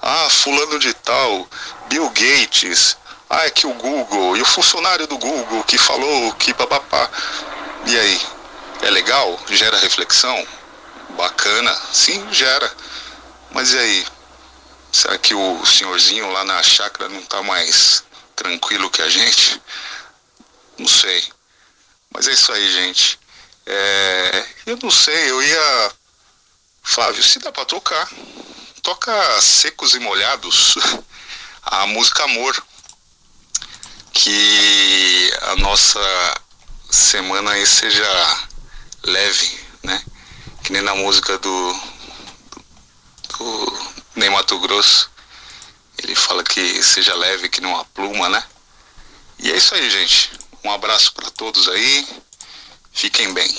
Ah, fulano de tal. Bill Gates. Ah, é que o Google. E o funcionário do Google que falou que papapá. E aí? É legal? Gera reflexão? Bacana? Sim, gera. Mas e aí? Será que o senhorzinho lá na chácara não está mais tranquilo que a gente? Não sei. Mas é isso aí, gente. É, eu não sei, eu ia. Flávio, se dá para tocar. Toca Secos e Molhados, a música Amor. Que a nossa semana aí seja leve, né? Que nem na música do, do nem Mato Grosso. Ele fala que seja leve, que não há pluma, né? E é isso aí, gente. Um abraço para todos aí. Fiquem bem.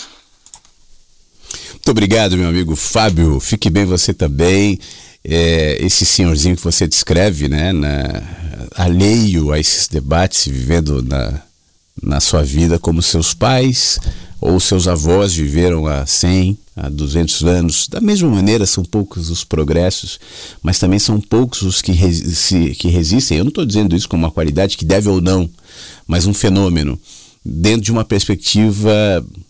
Muito obrigado, meu amigo Fábio. Fique bem você também. É, esse senhorzinho que você descreve, né, na, alheio a esses debates, vivendo na, na sua vida como seus pais ou seus avós viveram há 100, há 200 anos. Da mesma maneira, são poucos os progressos, mas também são poucos os que, resi que resistem. Eu não estou dizendo isso como uma qualidade que deve ou não, mas um fenômeno. Dentro de uma perspectiva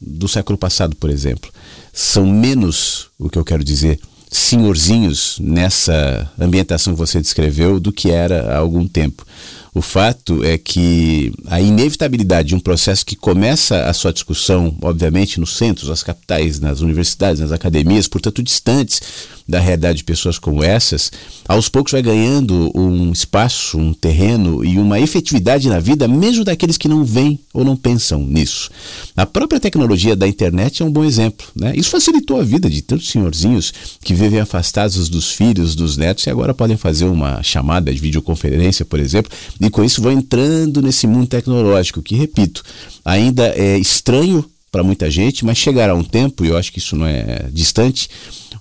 do século passado, por exemplo. São menos, o que eu quero dizer, senhorzinhos nessa ambientação que você descreveu do que era há algum tempo. O fato é que a inevitabilidade de um processo que começa a sua discussão, obviamente, nos centros, nas capitais, nas universidades, nas academias, portanto, distantes da realidade de pessoas como essas, aos poucos vai ganhando um espaço, um terreno e uma efetividade na vida, mesmo daqueles que não veem ou não pensam nisso. A própria tecnologia da internet é um bom exemplo. Né? Isso facilitou a vida de tantos senhorzinhos que vivem afastados dos filhos, dos netos e agora podem fazer uma chamada de videoconferência, por exemplo, e com isso vão entrando nesse mundo tecnológico que, repito, ainda é estranho para muita gente, mas chegará um tempo, e eu acho que isso não é distante,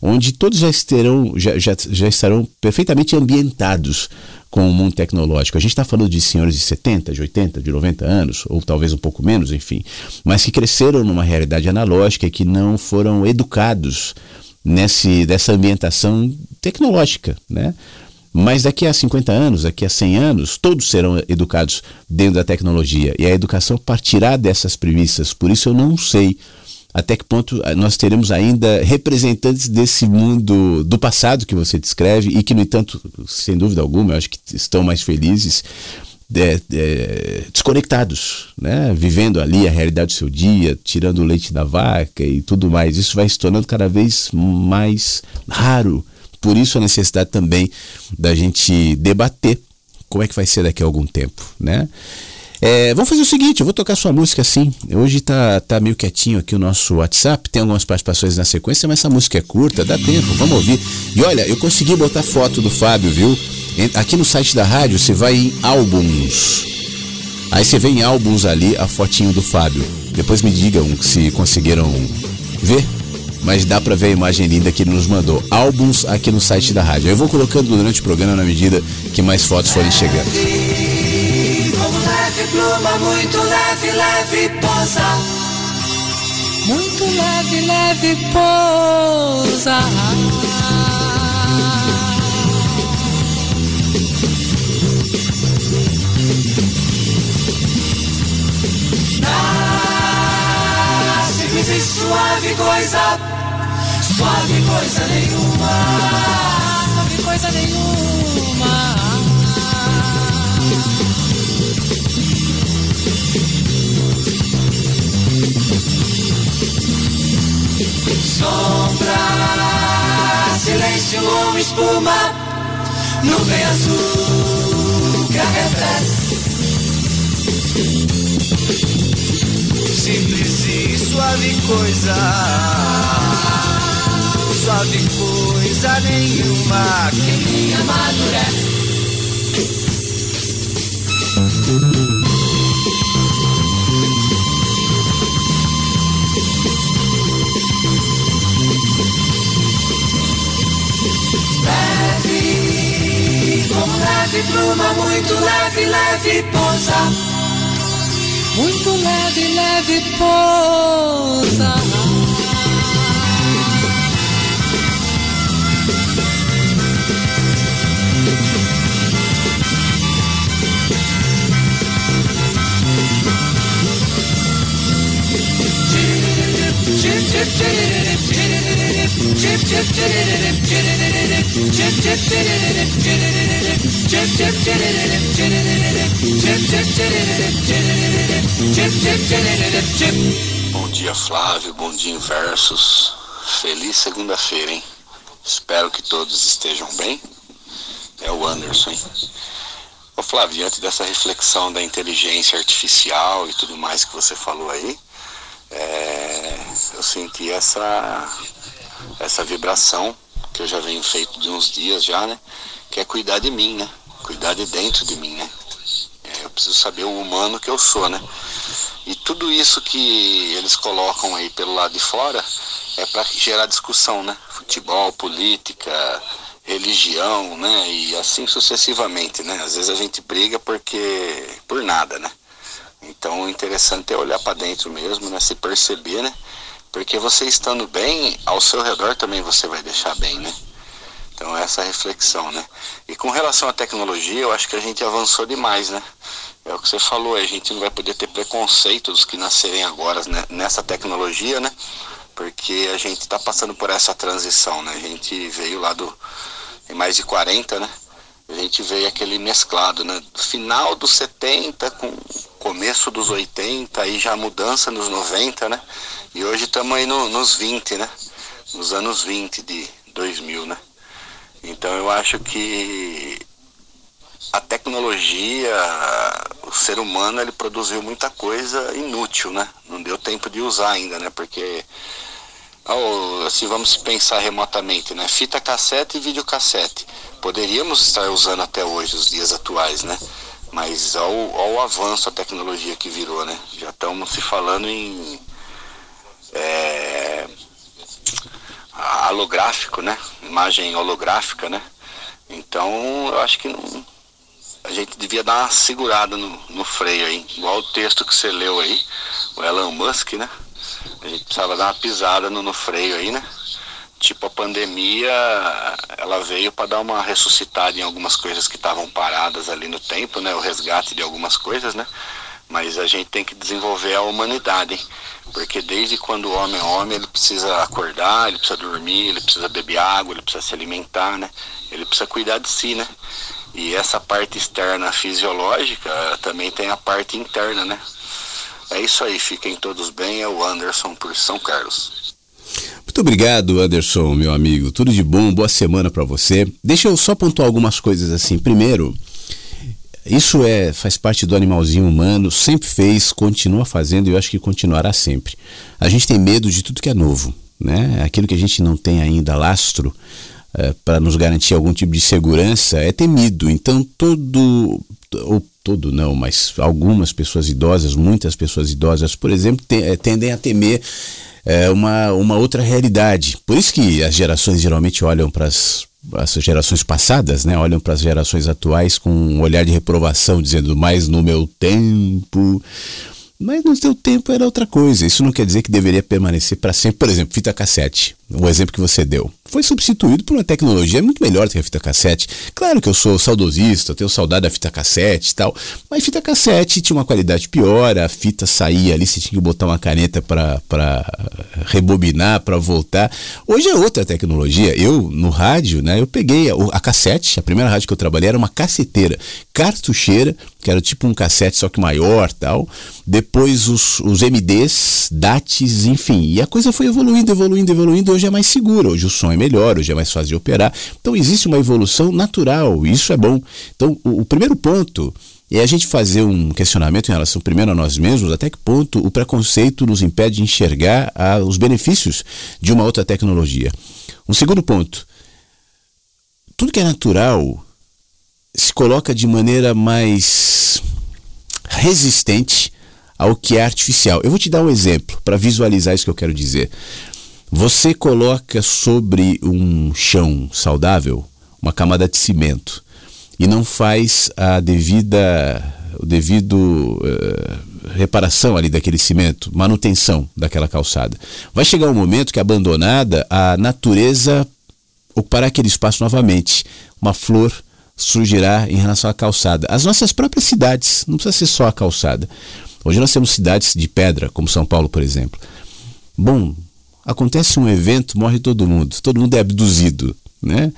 onde todos já, estarão, já, já, já estarão perfeitamente ambientados com o mundo tecnológico. A gente está falando de senhores de 70, de 80, de 90 anos, ou talvez um pouco menos, enfim, mas que cresceram numa realidade analógica e que não foram educados nesse, dessa ambientação tecnológica, né? Mas daqui a 50 anos, daqui a 100 anos, todos serão educados dentro da tecnologia. E a educação partirá dessas premissas. Por isso eu não sei até que ponto nós teremos ainda representantes desse mundo do passado que você descreve e que, no entanto, sem dúvida alguma, eu acho que estão mais felizes, é, é, desconectados, né? vivendo ali a realidade do seu dia, tirando o leite da vaca e tudo mais. Isso vai se tornando cada vez mais raro. Por isso a necessidade também da gente debater como é que vai ser daqui a algum tempo, né? É, vamos fazer o seguinte, eu vou tocar sua música assim. Hoje tá, tá meio quietinho aqui o nosso WhatsApp, tem algumas participações na sequência, mas essa música é curta, dá tempo, vamos ouvir. E olha, eu consegui botar foto do Fábio, viu? Aqui no site da rádio você vai em álbuns. Aí você vê em álbuns ali a fotinho do Fábio. Depois me digam se conseguiram ver mas dá para ver a imagem linda que ele nos mandou. Álbuns aqui no site da rádio. Eu vou colocando durante o programa na medida que mais fotos forem chegando leve, pluma muito leve, leve, posa. Muito leve, leve, posa. Na suave coisa, suave coisa nenhuma, suave coisa nenhuma. Sombra, silêncio ou espuma, nuvem azul que arrefece. Simples e suave coisa, suave coisa nenhuma que me amadurece. Leve, pluma, muito leve, leve pousa. Muito leve, leve pousa. Bom dia, Flávio. Bom dia, Inversos. Feliz segunda-feira, hein? Espero que todos estejam bem. É o Anderson, hein? Ô, Flávio, diante dessa reflexão da inteligência artificial e tudo mais que você falou aí, é, eu senti essa, essa vibração que eu já venho feito de uns dias já, né? Que é cuidar de mim, né? Cuidar de dentro de mim, né? É, eu preciso saber o humano que eu sou, né? E tudo isso que eles colocam aí pelo lado de fora é para gerar discussão, né? Futebol, política, religião, né? E assim sucessivamente, né? Às vezes a gente briga porque por nada, né? Então o interessante é olhar para dentro mesmo, né? Se perceber, né? Porque você estando bem, ao seu redor também você vai deixar bem, né? Então essa reflexão, né? E com relação à tecnologia, eu acho que a gente avançou demais, né? É o que você falou, a gente não vai poder ter preconceito dos que nascerem agora né? nessa tecnologia, né? Porque a gente está passando por essa transição, né? A gente veio lá do em mais de 40, né? A gente veio aquele mesclado, né? Final dos 70 com começo dos 80, aí já mudança nos 90, né? E hoje estamos aí no, nos 20, né? Nos anos 20 de 2000, né? Então eu acho que a tecnologia, o ser humano, ele produziu muita coisa inútil, né? Não deu tempo de usar ainda, né? Porque, assim, vamos pensar remotamente, né? Fita cassete e videocassete. Poderíamos estar usando até hoje, os dias atuais, né? Mas ao, ao avanço a tecnologia que virou, né? Já estamos se falando em é, holográfico, né? Imagem holográfica, né? Então, eu acho que não, a gente devia dar uma segurada no, no freio aí, igual o texto que você leu aí, o Elon Musk, né? A gente precisava dar uma pisada no, no freio aí, né? Tipo, a pandemia, ela veio para dar uma ressuscitada em algumas coisas que estavam paradas ali no tempo, né? O resgate de algumas coisas, né? Mas a gente tem que desenvolver a humanidade, hein? Porque desde quando o homem é homem, ele precisa acordar, ele precisa dormir, ele precisa beber água, ele precisa se alimentar, né? Ele precisa cuidar de si, né? E essa parte externa fisiológica também tem a parte interna, né? É isso aí, fiquem todos bem. É o Anderson por São Carlos. Muito obrigado, Anderson, meu amigo. Tudo de bom, boa semana para você. Deixa eu só pontuar algumas coisas assim. Primeiro, isso é faz parte do animalzinho humano, sempre fez, continua fazendo e eu acho que continuará sempre. A gente tem medo de tudo que é novo, né? Aquilo que a gente não tem ainda lastro, é, para nos garantir algum tipo de segurança é temido. Então todo ou todo não, mas algumas pessoas idosas, muitas pessoas idosas, por exemplo, é, tendem a temer é, uma, uma outra realidade. Por isso que as gerações geralmente olham para as as gerações passadas, né, olham para as gerações atuais com um olhar de reprovação, dizendo mais no meu tempo. Mas no seu tempo era outra coisa. Isso não quer dizer que deveria permanecer para sempre. Por exemplo, fita cassete. O exemplo que você deu, foi substituído por uma tecnologia muito melhor do que a fita cassete. Claro que eu sou saudosista, eu tenho saudade da fita cassete e tal, mas fita cassete tinha uma qualidade pior, a fita saía ali, você tinha que botar uma caneta para rebobinar, para voltar. Hoje é outra tecnologia. Eu, no rádio, né, eu peguei a, a cassete, a primeira rádio que eu trabalhei era uma caceteira, cartucheira, que era tipo um cassete só que maior tal. Depois os, os MDs, DATs, enfim. E a coisa foi evoluindo, evoluindo, evoluindo. Hoje é mais seguro, hoje o som é melhor, hoje é mais fácil de operar. Então existe uma evolução natural, e isso é bom. Então o, o primeiro ponto é a gente fazer um questionamento em relação primeiro a nós mesmos, até que ponto o preconceito nos impede de enxergar ah, os benefícios de uma outra tecnologia. Um segundo ponto, tudo que é natural se coloca de maneira mais resistente ao que é artificial. Eu vou te dar um exemplo para visualizar isso que eu quero dizer. Você coloca sobre um chão saudável uma camada de cimento e não faz a devida o devido uh, reparação ali daquele cimento, manutenção daquela calçada. Vai chegar um momento que abandonada a natureza ocupará aquele espaço novamente. Uma flor surgirá em relação à calçada. As nossas próprias cidades, não precisa ser só a calçada. Hoje nós temos cidades de pedra, como São Paulo, por exemplo. Bom, acontece um evento, morre todo mundo, todo mundo é abduzido, né?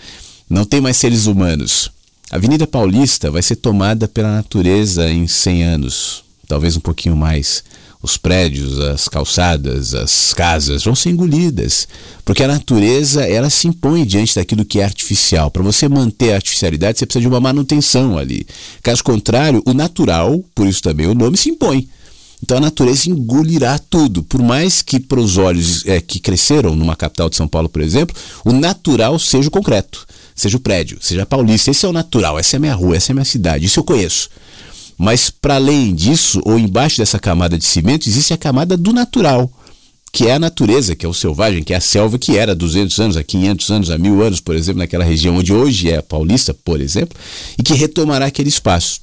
Não tem mais seres humanos. A Avenida Paulista vai ser tomada pela natureza em 100 anos, talvez um pouquinho mais. Os prédios, as calçadas, as casas vão ser engolidas, porque a natureza ela se impõe diante daquilo que é artificial. Para você manter a artificialidade, você precisa de uma manutenção ali. Caso contrário, o natural, por isso também o nome, se impõe. Então a natureza engolirá tudo. Por mais que para os olhos é, que cresceram numa capital de São Paulo, por exemplo, o natural seja o concreto seja o prédio, seja a Paulista. Esse é o natural, essa é a minha rua, essa é a minha cidade, isso eu conheço. Mas para além disso, ou embaixo dessa camada de cimento, existe a camada do natural, que é a natureza, que é o selvagem, que é a selva que era há 200 anos, há 500 anos, há mil anos, por exemplo, naquela região onde hoje é a Paulista, por exemplo, e que retomará aquele espaço.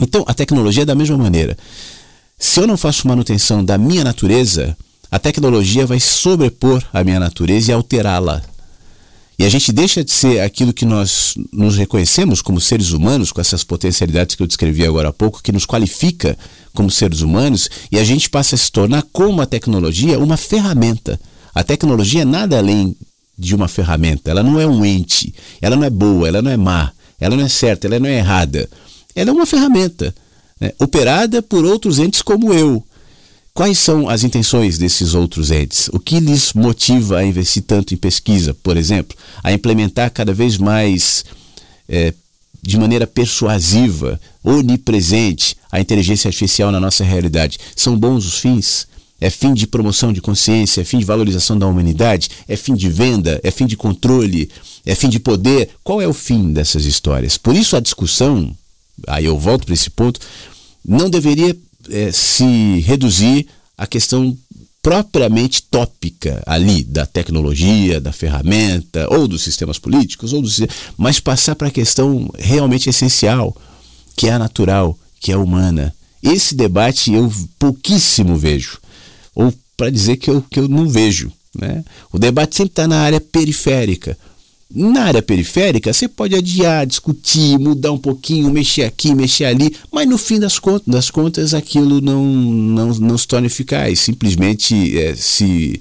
Então, a tecnologia é da mesma maneira. Se eu não faço manutenção da minha natureza, a tecnologia vai sobrepor a minha natureza e alterá-la. E a gente deixa de ser aquilo que nós nos reconhecemos como seres humanos, com essas potencialidades que eu descrevi agora há pouco, que nos qualifica como seres humanos, e a gente passa a se tornar, como a tecnologia, uma ferramenta. A tecnologia é nada além de uma ferramenta. Ela não é um ente, ela não é boa, ela não é má, ela não é certa, ela não é errada. Ela é uma ferramenta, né? operada por outros entes como eu. Quais são as intenções desses outros entes? O que lhes motiva a investir tanto em pesquisa, por exemplo? A implementar cada vez mais, é, de maneira persuasiva, onipresente, a inteligência artificial na nossa realidade? São bons os fins? É fim de promoção de consciência? É fim de valorização da humanidade? É fim de venda? É fim de controle? É fim de poder? Qual é o fim dessas histórias? Por isso a discussão, aí eu volto para esse ponto, não deveria é, se reduzir à questão propriamente tópica ali da tecnologia, da ferramenta, ou dos sistemas políticos, ou dos, mas passar para a questão realmente essencial, que é a natural, que é a humana. Esse debate eu pouquíssimo vejo, ou para dizer que eu, que eu não vejo. Né? O debate sempre está na área periférica. Na área periférica, você pode adiar, discutir, mudar um pouquinho, mexer aqui, mexer ali, mas no fim das contas, das contas aquilo não, não, não se torna eficaz, simplesmente é, se,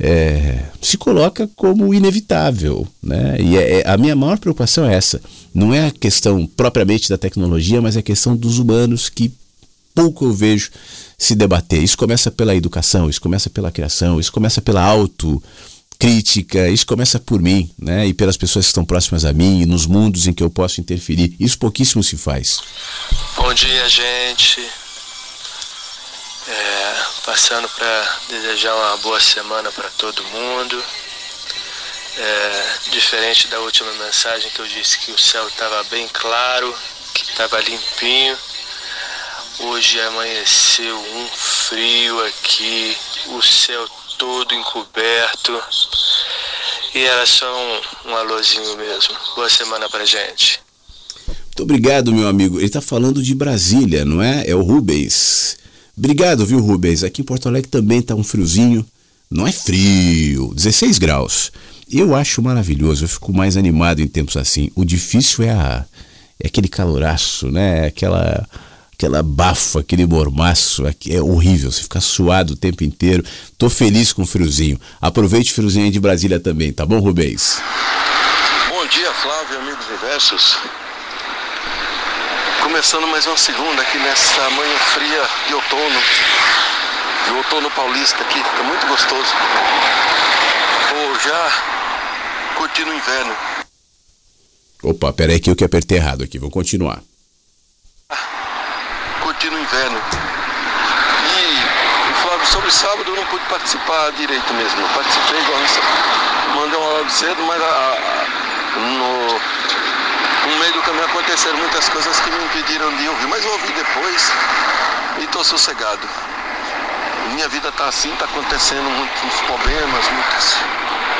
é, se coloca como inevitável. Né? E é, é, a minha maior preocupação é essa. Não é a questão propriamente da tecnologia, mas é a questão dos humanos que pouco eu vejo se debater. Isso começa pela educação, isso começa pela criação, isso começa pela auto crítica, isso começa por mim, né? E pelas pessoas que estão próximas a mim, e nos mundos em que eu posso interferir. Isso pouquíssimo se faz. Bom dia, gente. É, passando para desejar uma boa semana para todo mundo. É, diferente da última mensagem que eu disse que o céu estava bem claro, que estava limpinho. Hoje amanheceu um frio aqui, o céu todo encoberto. E era só um, um alôzinho mesmo. Boa semana pra gente. Muito obrigado, meu amigo. Ele está falando de Brasília, não é? É o Rubens. Obrigado, viu, Rubens? Aqui em Porto Alegre também está um friozinho. Não é frio, 16 graus. Eu acho maravilhoso, eu fico mais animado em tempos assim. O difícil é, a, é aquele caloraço, né? Aquela aquela bafa, aquele mormaço, é horrível, você fica suado o tempo inteiro. Tô feliz com o friozinho. Aproveite o friozinho aí de Brasília também, tá bom, Rubens? Bom dia, Flávio, amigos inversos. Começando mais uma segunda aqui nessa manhã fria de outono. De outono paulista aqui, tá muito gostoso. Ou já curtindo o inverno. Opa, peraí que eu que apertei errado aqui, vou continuar curtindo o inverno. E, Flávio, sobre sábado eu não pude participar direito mesmo. Eu participei igual mandei um áudio cedo, mas a, a, no, no meio do caminho aconteceram muitas coisas que me impediram de ouvir. Mas eu ouvi depois e estou sossegado. Minha vida está assim, está acontecendo muitos problemas, muitas,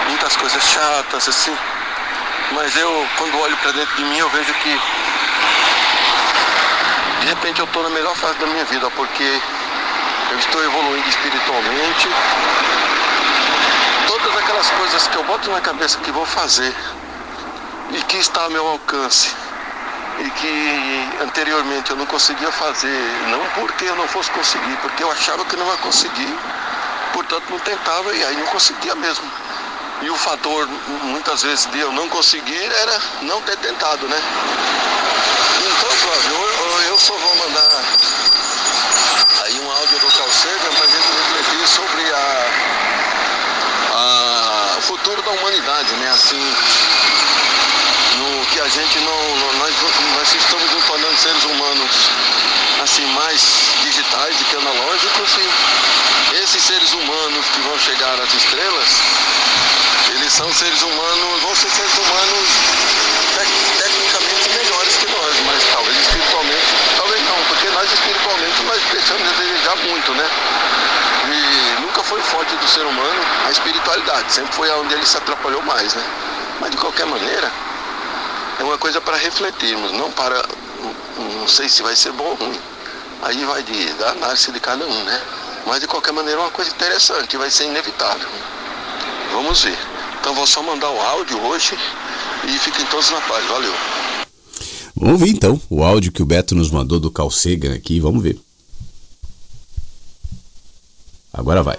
muitas coisas chatas, assim. Mas eu, quando olho para dentro de mim, eu vejo que de repente eu estou na melhor fase da minha vida, porque eu estou evoluindo espiritualmente. Todas aquelas coisas que eu boto na cabeça que vou fazer e que está ao meu alcance e que anteriormente eu não conseguia fazer, não porque eu não fosse conseguir, porque eu achava que não ia conseguir, portanto não tentava e aí não conseguia mesmo. E o fator, muitas vezes, de eu não conseguir era não ter tentado, né? Então, Flávio, eu, eu só vou mandar aí um áudio do Calcega para a gente refletir sobre a, a, o futuro da humanidade, né? Assim, no que a gente não. Nós, nós estamos tornando seres humanos assim mais digitais do que analógicos esses seres humanos que vão chegar às estrelas eles são seres humanos, vão ser seres humanos tec tecnicamente melhores que nós, mas talvez espiritualmente, talvez não, porque nós espiritualmente nós deixamos de desejar muito, né? E nunca foi forte do ser humano a espiritualidade, sempre foi onde ele se atrapalhou mais, né? Mas de qualquer maneira, é uma coisa para refletirmos, não para, não sei se vai ser bom ou ruim. Aí vai de, da análise de cada um, né? Mas de qualquer maneira é uma coisa interessante, vai ser inevitável. Vamos ver. Então vou só mandar o áudio hoje e fiquem todos na paz. Valeu. Vamos ver então o áudio que o Beto nos mandou do Calcega aqui, vamos ver. Agora vai.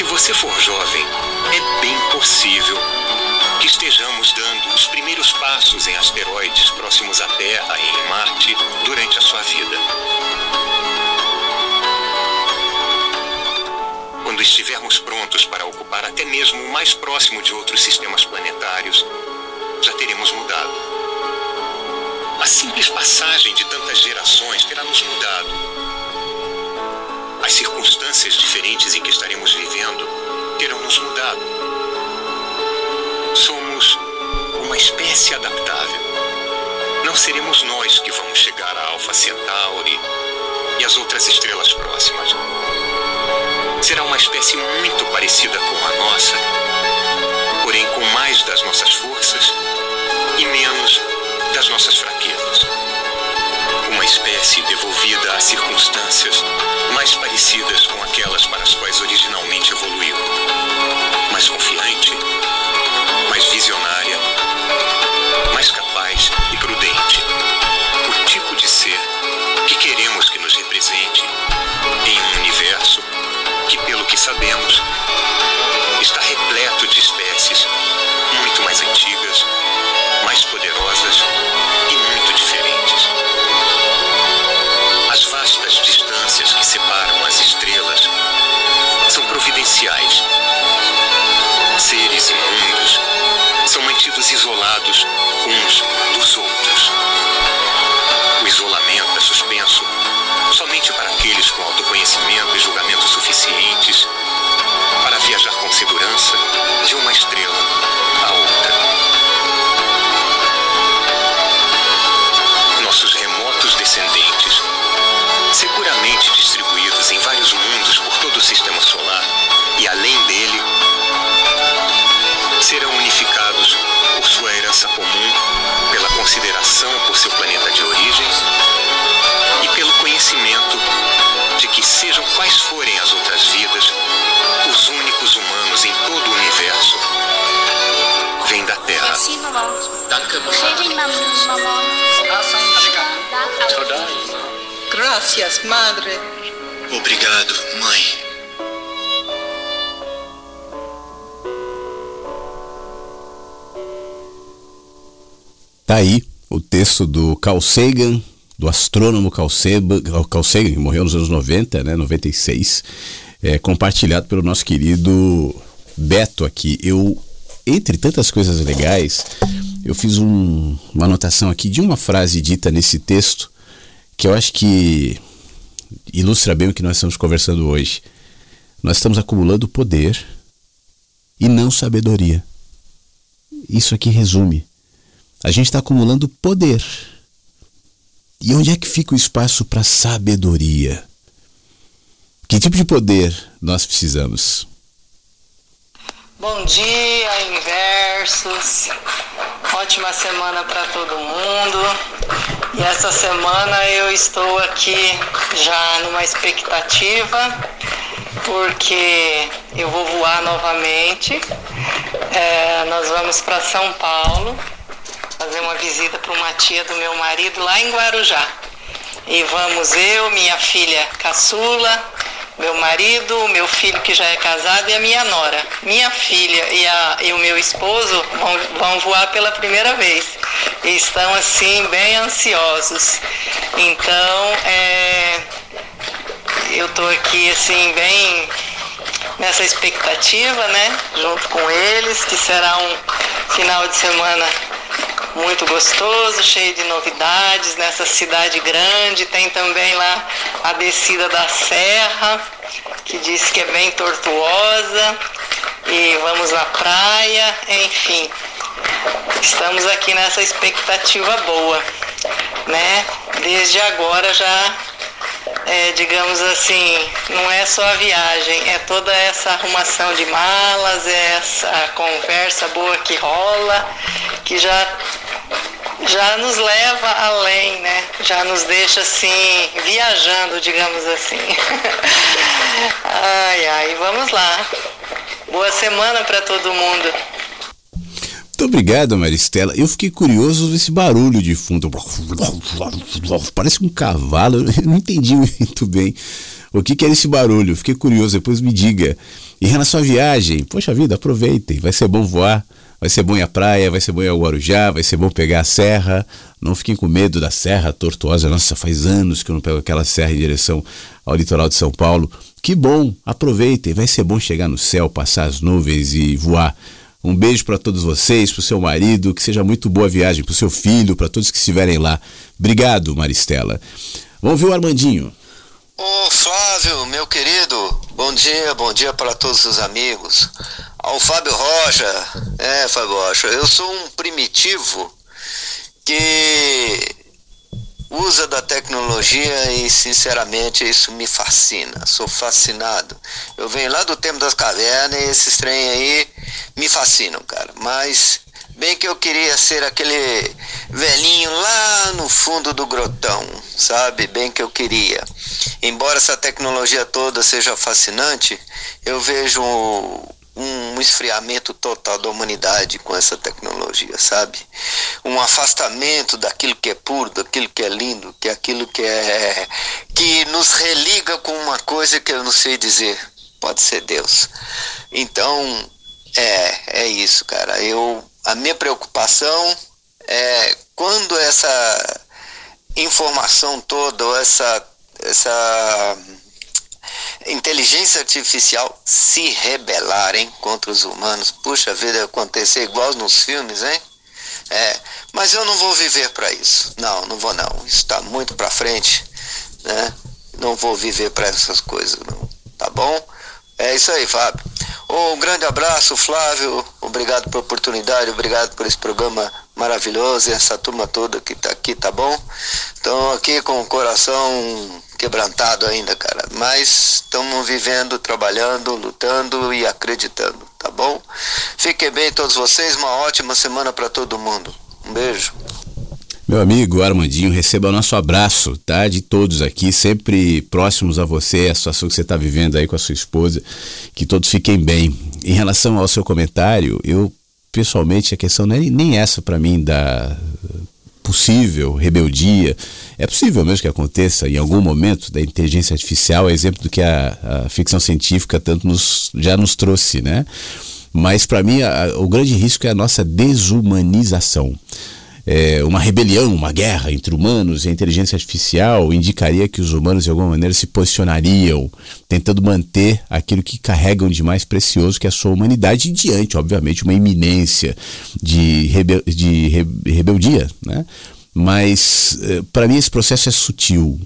Se você for jovem, é bem possível que estejamos dando os primeiros passos em asteroides próximos à Terra e em Marte durante a sua vida. Quando estivermos prontos para ocupar até mesmo o mais próximo de outros sistemas planetários, já teremos mudado. A simples passagem de tantas gerações terá nos mudado. As circunstâncias diferentes em que estaremos vivendo terão nos mudado. Somos uma espécie adaptável. Não seremos nós que vamos chegar a Alpha Centauri e as outras estrelas próximas. Será uma espécie muito parecida com a nossa, porém com mais das nossas forças e menos das nossas fraquezas. Espécie devolvida a circunstâncias mais parecidas com aquelas para as quais originalmente evoluiu. Mais confiante, mais visionária, mais capaz e prudente. Providenciais. Seres e mundos são mantidos isolados Gracias, madre. Obrigado, mãe. Tá aí o texto do Carl Sagan, do astrônomo Carl Sagan, Carl Sagan que morreu nos anos 90, né, 96, é, compartilhado pelo nosso querido Beto aqui. Eu, entre tantas coisas legais, eu fiz um, uma anotação aqui de uma frase dita nesse texto que eu acho que ilustra bem o que nós estamos conversando hoje. Nós estamos acumulando poder e não sabedoria. Isso aqui resume. A gente está acumulando poder. E onde é que fica o espaço para sabedoria? Que tipo de poder nós precisamos? Bom dia, inversos. Ótima semana para todo mundo. E essa semana eu estou aqui já numa expectativa, porque eu vou voar novamente. É, nós vamos para São Paulo fazer uma visita para uma tia do meu marido lá em Guarujá. E vamos eu, minha filha caçula, meu marido, meu filho que já é casado e a minha nora. Minha filha e, a, e o meu esposo vão, vão voar pela primeira vez. E estão assim bem ansiosos. Então, é, eu estou aqui assim bem nessa expectativa, né? Junto com eles, que será um final de semana muito gostoso, cheio de novidades nessa cidade grande. Tem também lá a descida da serra, que diz que é bem tortuosa. E vamos na praia, enfim. Estamos aqui nessa expectativa boa, né? Desde agora já é, digamos assim, não é só a viagem, é toda essa arrumação de malas, é essa conversa boa que rola, que já, já nos leva além, né? Já nos deixa assim, viajando, digamos assim. ai, ai, vamos lá. Boa semana para todo mundo. Muito obrigado, Maristela. Eu fiquei curioso esse barulho de fundo. Parece um cavalo. Eu não entendi muito bem o que, que era esse barulho. Fiquei curioso, depois me diga. Em relação à viagem, poxa vida, aproveitem, vai ser bom voar, vai ser bom ir à praia, vai ser bom ir ao Guarujá, vai ser bom pegar a serra. Não fiquem com medo da Serra Tortuosa. Nossa, faz anos que eu não pego aquela serra em direção ao litoral de São Paulo. Que bom, aproveitem, vai ser bom chegar no céu, passar as nuvens e voar. Um beijo para todos vocês, para o seu marido, que seja muito boa viagem, para o seu filho, para todos que estiverem lá. Obrigado, Maristela. Vamos ver o Armandinho. Ô Flávio, meu querido, bom dia, bom dia para todos os amigos. Ao Fábio Rocha, é, Fábio Rocha, eu sou um primitivo que usa da tecnologia e sinceramente isso me fascina, sou fascinado. Eu venho lá do tempo das cavernas e esses trem aí me fascinam, cara, mas bem que eu queria ser aquele velhinho lá no fundo do grotão, sabe? Bem que eu queria. Embora essa tecnologia toda seja fascinante, eu vejo um esfriamento total da humanidade com essa tecnologia, sabe? Um afastamento daquilo que é puro, daquilo que é lindo, que é aquilo que é que nos religa com uma coisa que eu não sei dizer. Pode ser Deus. Então, é, é isso, cara. Eu a minha preocupação é quando essa informação toda, essa essa inteligência artificial se rebelarem contra os humanos. Puxa vida, acontecer igual nos filmes, hein? É, mas eu não vou viver para isso. Não, não vou não. Isso está muito para frente, né? Não vou viver para essas coisas, não. Tá bom? É isso aí, Fábio. Um grande abraço, Flávio. Obrigado pela oportunidade, obrigado por esse programa maravilhoso essa turma toda que está aqui, tá bom? Estão aqui com o coração quebrantado ainda, cara. Mas estamos vivendo, trabalhando, lutando e acreditando, tá bom? Fiquem bem todos vocês, uma ótima semana para todo mundo. Um beijo. Meu amigo Armandinho, receba o nosso abraço, tá? De todos aqui, sempre próximos a você, a situação que você está vivendo aí com a sua esposa. Que todos fiquem bem. Em relação ao seu comentário, eu pessoalmente a questão não é nem essa para mim da possível rebeldia. É possível mesmo que aconteça em algum momento da inteligência artificial, é exemplo do que a, a ficção científica tanto nos, já nos trouxe, né? Mas para mim a, o grande risco é a nossa desumanização. É, uma rebelião, uma guerra entre humanos e a inteligência artificial indicaria que os humanos de alguma maneira se posicionariam, tentando manter aquilo que carregam de mais precioso, que é a sua humanidade, diante, obviamente, uma iminência de, rebe de re rebeldia. Né? Mas, é, para mim, esse processo é sutil.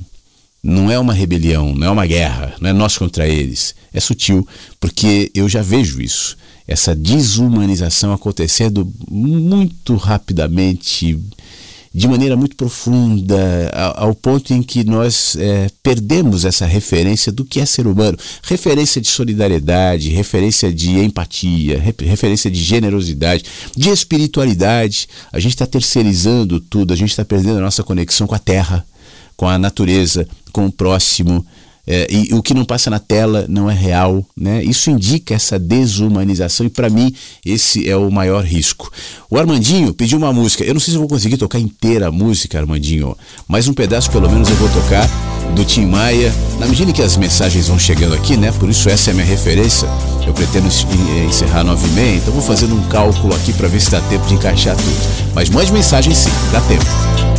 Não é uma rebelião, não é uma guerra, não é nós contra eles. É sutil, porque eu já vejo isso essa desumanização acontecendo muito rapidamente, de maneira muito profunda, ao, ponto em que nós é, perdemos essa referência do que é ser humano. Referência de solidariedade, referência de empatia, referência de generosidade, de espiritualidade. A gente está terceirizando tudo, a gente está perdendo a nossa conexão com a terra, com a natureza, com o próximo. É, e o que não passa na tela não é real, né? Isso indica essa desumanização e para mim esse é o maior risco. O Armandinho pediu uma música. Eu não sei se eu vou conseguir tocar inteira a música, Armandinho, mas um pedaço pelo menos eu vou tocar do Tim Maia. Na medida que as mensagens vão chegando aqui, né? Por isso essa é a minha referência. Eu pretendo encerrar nove e meia, então vou fazendo um cálculo aqui para ver se dá tempo de encaixar tudo. Mas mande mensagem sim, dá tempo.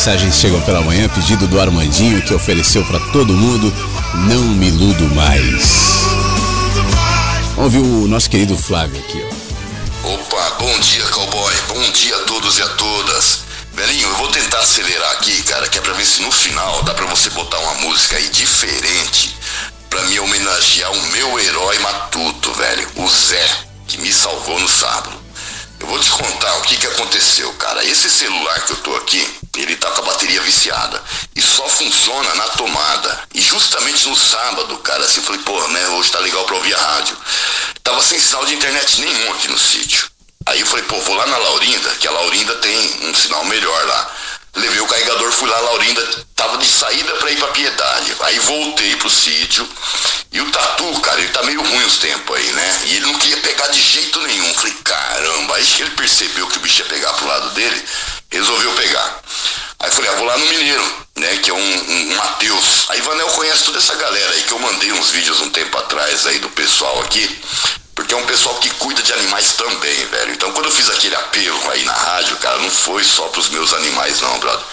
Mensagens Chegam pela Manhã, pedido do Armandinho que ofereceu para todo mundo, não me iludo mais. Vamos ouvir o nosso querido Flávio aqui, ó. Opa, bom dia, cowboy. Bom dia a todos e a todas. Velhinho, eu vou tentar acelerar aqui, cara, que é pra ver se no final dá pra você botar uma música aí diferente pra me homenagear o meu herói matuto, velho, o Zé, que me salvou no sábado. Vou te contar o que que aconteceu, cara. Esse celular que eu tô aqui, ele tá com a bateria viciada e só funciona na tomada. E justamente no sábado, cara, assim, eu falei, pô, né, hoje tá legal pra ouvir a rádio. Tava sem sinal de internet nenhum aqui no sítio. Aí eu falei, pô, vou lá na Laurinda, que a Laurinda tem um sinal melhor lá. Levei o carregador, fui lá, a Laurinda tava de saída para ir pra Piedade. Aí voltei pro sítio. E o Tatu, cara, ele tá meio ruim os tempos aí, né? E ele não queria pegar de jeito nenhum. Falei, caramba, aí que ele percebeu que o bicho ia pegar pro lado dele, resolveu pegar. Aí falei, ah, vou lá no Mineiro, né? Que é um, um, um Matheus. Aí Vanel conhece toda essa galera aí que eu mandei uns vídeos um tempo atrás aí do pessoal aqui. Porque é um pessoal que cuida de animais também, velho. Então quando eu fiz aquele apelo aí na rádio, cara, não foi só pros meus animais não, brother.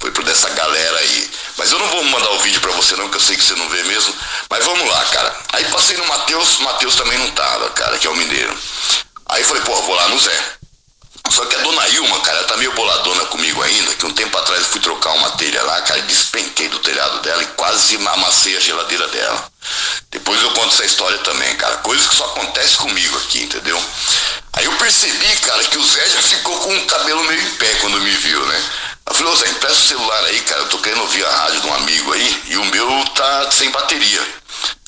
Foi pro dessa galera aí. Mas eu não vou mandar o vídeo pra você não, que eu sei que você não vê mesmo. Mas vamos lá, cara. Aí passei no Matheus, Matheus também não tava, cara, que é o mineiro. Aí falei, pô, vou lá no Zé. Só que a dona Ilma, cara, ela tá meio boladona comigo ainda, que um tempo atrás eu fui trocar uma telha lá, cara, despenquei do telhado dela e quase amassei a geladeira dela. Depois eu conto essa história também, cara. Coisas que só acontece comigo aqui, entendeu? Aí eu percebi, cara, que o Zé já ficou com o cabelo meio em pé quando me viu, né? Eu falei, ô Zé, empresta o celular aí, cara, eu tô querendo ouvir a rádio de um amigo aí, e o meu tá sem bateria.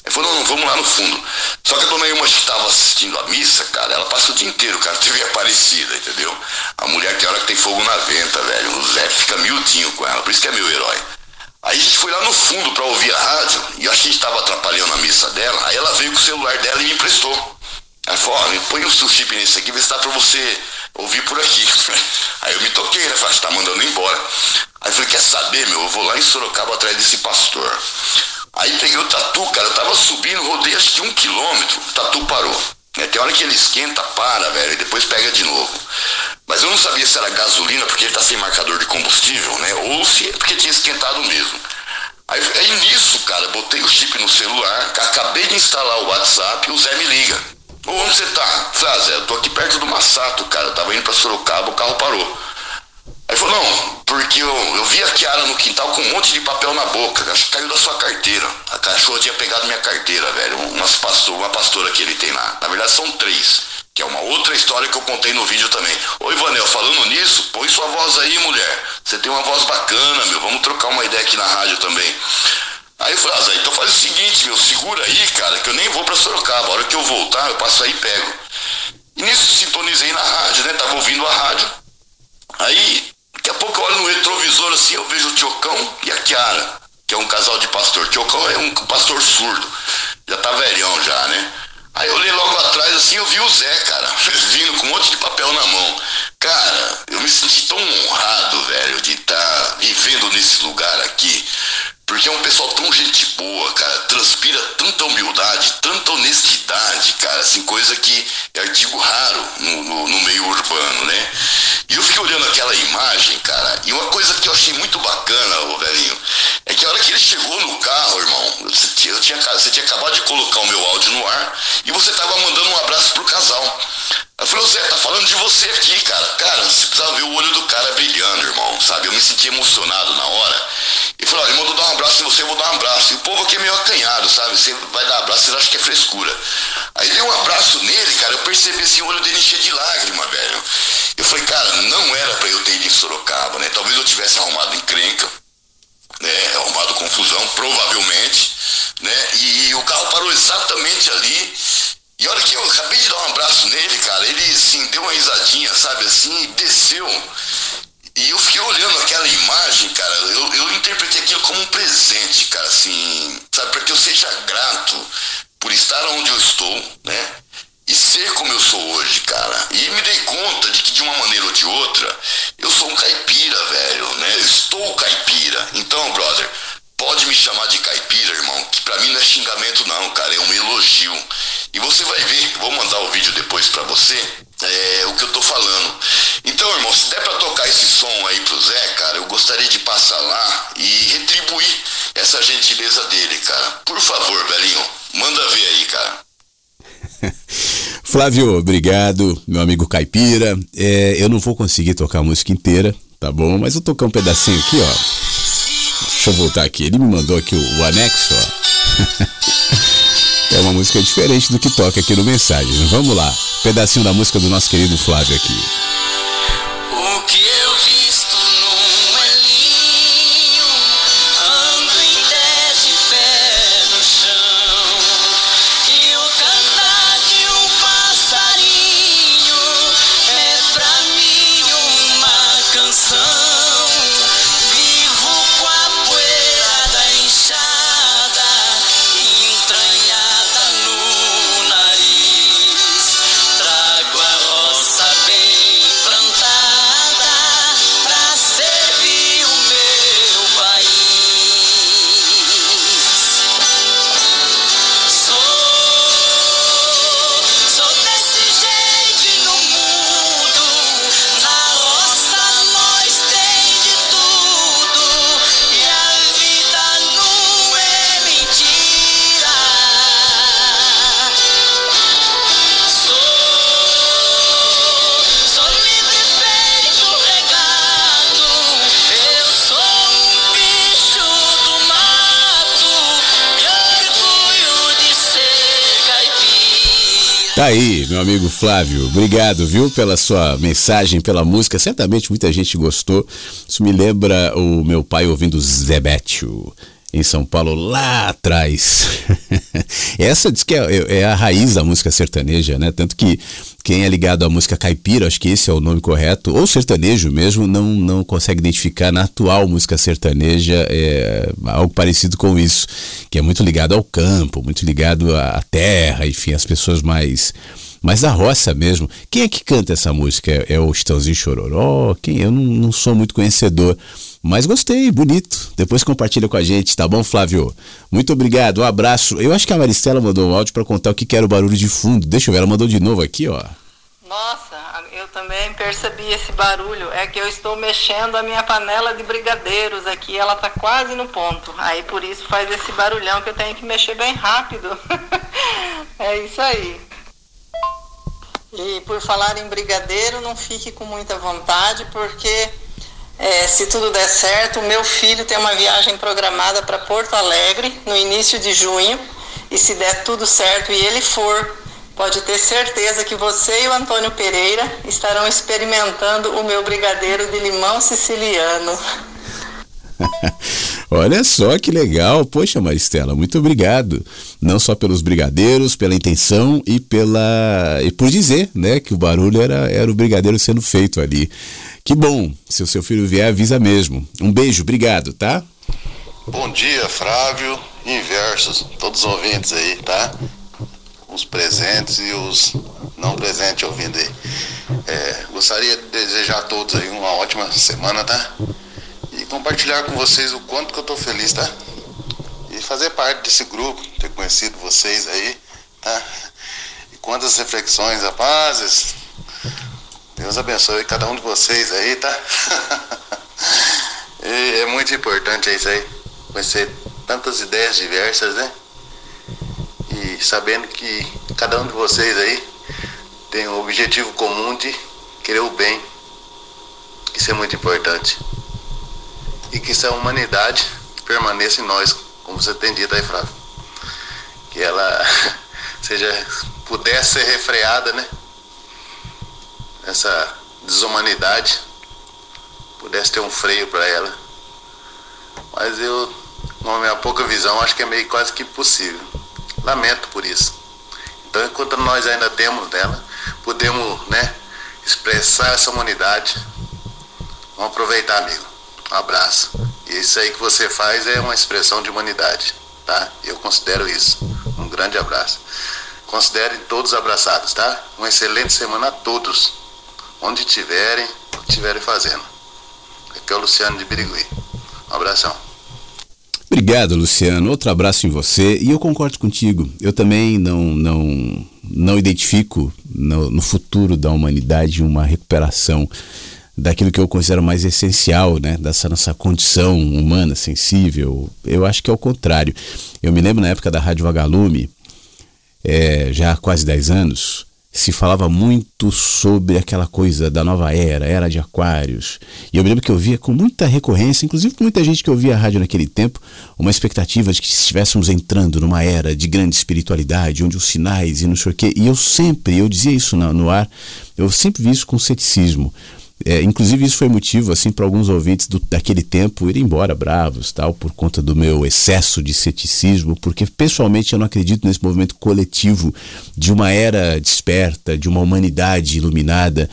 Ele falou, não, não, vamos lá no fundo. Só que a dona Ilma estava assistindo a missa, cara, ela passa o dia inteiro, cara, teve aparecida, entendeu? A mulher tem hora que tem fogo na venta, velho. O Zé fica miudinho com ela, por isso que é meu herói. Aí a gente foi lá no fundo para ouvir a rádio, e acho que a gente estava atrapalhando a missa dela, aí ela veio com o celular dela e me emprestou. Ela falou, ó, põe o seu chip nesse aqui, vê se dá pra você ouvir por aqui. Aí eu me toquei, né? Falei, tá mandando embora. Aí eu falei, quer saber, meu? Eu vou lá em Sorocaba atrás desse pastor. Aí peguei o tatu, cara, eu tava subindo, rodei acho que um quilômetro, o tatu parou. É, tem hora que ele esquenta, para, velho, e depois pega de novo. Mas eu não sabia se era gasolina, porque ele tá sem marcador de combustível, né? Ou se é porque tinha esquentado mesmo. Aí, aí nisso, cara, botei o chip no celular, acabei de instalar o WhatsApp e o Zé me liga. Ô, onde você tá? Ah, Zé, eu tô aqui perto do Massato, cara, eu tava indo pra Sorocaba, o carro parou. Aí falou, não, porque eu, eu vi a Kiara no quintal com um monte de papel na boca, acho que caiu da sua carteira. A cachorra tinha pegado minha carteira, velho, umas pastor, uma pastora que ele tem lá. Na verdade são três, que é uma outra história que eu contei no vídeo também. Oi, Vanel, falando nisso, põe sua voz aí, mulher. Você tem uma voz bacana, meu, vamos trocar uma ideia aqui na rádio também. Aí eu falei, ah, Zé, então faz o seguinte, meu, segura aí, cara, que eu nem vou pra Sorocaba. A hora que eu voltar, eu passo aí e pego. E nisso sintonizei na rádio, né? Tava ouvindo a rádio. Aí Daqui a pouco eu olho no retrovisor assim, eu vejo o Tiocão e a Kiara, que é um casal de pastor. Tiocão é um pastor surdo, já tá velhão já, né? Aí eu olhei logo atrás assim, eu vi o Zé, cara, vindo com um monte de papel na mão. Cara, eu me senti tão honrado, velho, de estar tá vivendo nesse lugar aqui. Porque é um pessoal tão gente boa, cara, transpira tanta humildade, tanta honestidade, cara, assim, coisa que é artigo raro no, no, no meio urbano, né? E eu fiquei olhando aquela imagem, cara, e uma coisa que eu achei muito bacana, ô velhinho, é que a hora que ele chegou no carro, irmão, você tinha, você tinha acabado de colocar o meu áudio no ar e você tava mandando um abraço pro casal. Eu falei, Zé, tá falando de você aqui, cara. Cara, você precisava ver o olho do cara brilhando, irmão, sabe? Eu me senti emocionado na hora. E falou, ele mandou dar um abraço em você, eu vou dar um abraço. E o povo aqui é meio acanhado, sabe? Você vai dar um abraço, você acha que é frescura. Aí dei um abraço nele, cara, eu percebi assim, o olho dele encher de lágrima, velho. Eu falei, cara, não era pra eu ter ido em Sorocaba, né? Talvez eu tivesse arrumado encrenca, né? Arrumado confusão, provavelmente, né? E, e o carro parou exatamente ali. E a hora que eu acabei de dar um abraço nele, cara, ele assim, deu uma risadinha, sabe assim, e desceu. E eu fiquei olhando aquela imagem, cara, eu, eu interpretei aquilo como um presente, cara, assim, sabe, para que eu seja grato por estar onde eu estou, né? E ser como eu sou hoje, cara. E me dei conta de que de uma maneira ou de outra, eu sou um caipira, velho, né? Eu estou caipira. Então, brother, pode me chamar de caipira, irmão, que pra mim não é xingamento não, cara, é um elogio. E você vai ver, vou mandar o vídeo depois para você, é, o que eu tô falando. Então, irmão, se der pra tocar esse som aí pro Zé, cara, eu gostaria de passar lá e retribuir essa gentileza dele, cara. Por favor, velhinho, manda ver aí, cara. Flávio, obrigado, meu amigo Caipira. É, eu não vou conseguir tocar a música inteira, tá bom? Mas eu tocar um pedacinho aqui, ó. Deixa eu voltar aqui. Ele me mandou aqui o, o anexo, ó. é uma música diferente do que toca aqui no Mensagem. Vamos lá. Pedacinho da música do nosso querido Flávio aqui. Tá aí, meu amigo Flávio. Obrigado, viu, pela sua mensagem, pela música. Certamente muita gente gostou. Isso me lembra o meu pai ouvindo Zebetio em São Paulo lá atrás. Essa diz que é, é a raiz da música sertaneja, né? Tanto que quem é ligado à música caipira, acho que esse é o nome correto, ou sertanejo mesmo, não, não consegue identificar na atual música sertaneja é, algo parecido com isso, que é muito ligado ao campo, muito ligado à terra, enfim, as pessoas mais mas da roça mesmo. Quem é que canta essa música? É, é o Chitãozinho Chororó? Quem? Eu não, não, sou muito conhecedor, mas gostei, bonito. Depois compartilha com a gente, tá bom, Flávio? Muito obrigado, um abraço. Eu acho que a Maristela mandou um áudio para contar o que, que era o barulho de fundo. Deixa eu ver, ela mandou de novo aqui, ó. Nossa, eu também percebi esse barulho. É que eu estou mexendo a minha panela de brigadeiros aqui, ela tá quase no ponto. Aí por isso faz esse barulhão que eu tenho que mexer bem rápido. é isso aí. E por falar em brigadeiro, não fique com muita vontade, porque é, se tudo der certo, meu filho tem uma viagem programada para Porto Alegre no início de junho. E se der tudo certo e ele for, pode ter certeza que você e o Antônio Pereira estarão experimentando o meu brigadeiro de limão siciliano. Olha só que legal. Poxa, Maristela, muito obrigado. Não só pelos brigadeiros, pela intenção e pela e por dizer, né, que o barulho era, era o brigadeiro sendo feito ali. Que bom. Se o seu filho vier, avisa mesmo. Um beijo, obrigado, tá? Bom dia, Flávio, inversos, todos os ouvintes aí, tá? Os presentes e os não presentes ouvindo aí. É, gostaria de desejar a todos aí uma ótima semana, tá? e compartilhar com vocês o quanto que eu tô feliz, tá? E fazer parte desse grupo, ter conhecido vocês aí, tá? E quantas reflexões, rapazes. Deus abençoe cada um de vocês aí, tá? é muito importante isso aí, conhecer tantas ideias diversas, né? E sabendo que cada um de vocês aí tem o objetivo comum de querer o bem. Isso é muito importante e que essa humanidade permaneça em nós, como você tem dito aí, Flávio. Que ela seja, pudesse ser refreada, né? Essa desumanidade, pudesse ter um freio para ela. Mas eu, com a minha pouca visão, acho que é meio quase que impossível. Lamento por isso. Então, enquanto nós ainda temos dela, podemos, né, expressar essa humanidade. Vamos aproveitar, amigo. Um abraço. E isso aí que você faz é uma expressão de humanidade, tá? Eu considero isso. Um grande abraço. Considerem todos abraçados, tá? Uma excelente semana a todos, onde estiverem, o que estiverem fazendo. Aqui é o Luciano de Birigui. Um abração. Obrigado, Luciano. Outro abraço em você. E eu concordo contigo. Eu também não não não identifico no, no futuro da humanidade uma recuperação daquilo que eu considero mais essencial, né, dessa nossa condição humana sensível. Eu acho que é o contrário. Eu me lembro na época da Rádio Vagalume, é, já há quase 10 anos, se falava muito sobre aquela coisa da nova era, era de aquários. E eu me lembro que eu via com muita recorrência, inclusive com muita gente que ouvia a rádio naquele tempo, uma expectativa de que estivéssemos entrando numa era de grande espiritualidade, onde os sinais e não sei o quê. E eu sempre, eu dizia isso no, ar, eu sempre vi isso com ceticismo. É, inclusive isso foi motivo assim para alguns ouvintes do, daquele tempo irem embora bravos tal por conta do meu excesso de ceticismo porque pessoalmente eu não acredito nesse movimento coletivo de uma era desperta de uma humanidade iluminada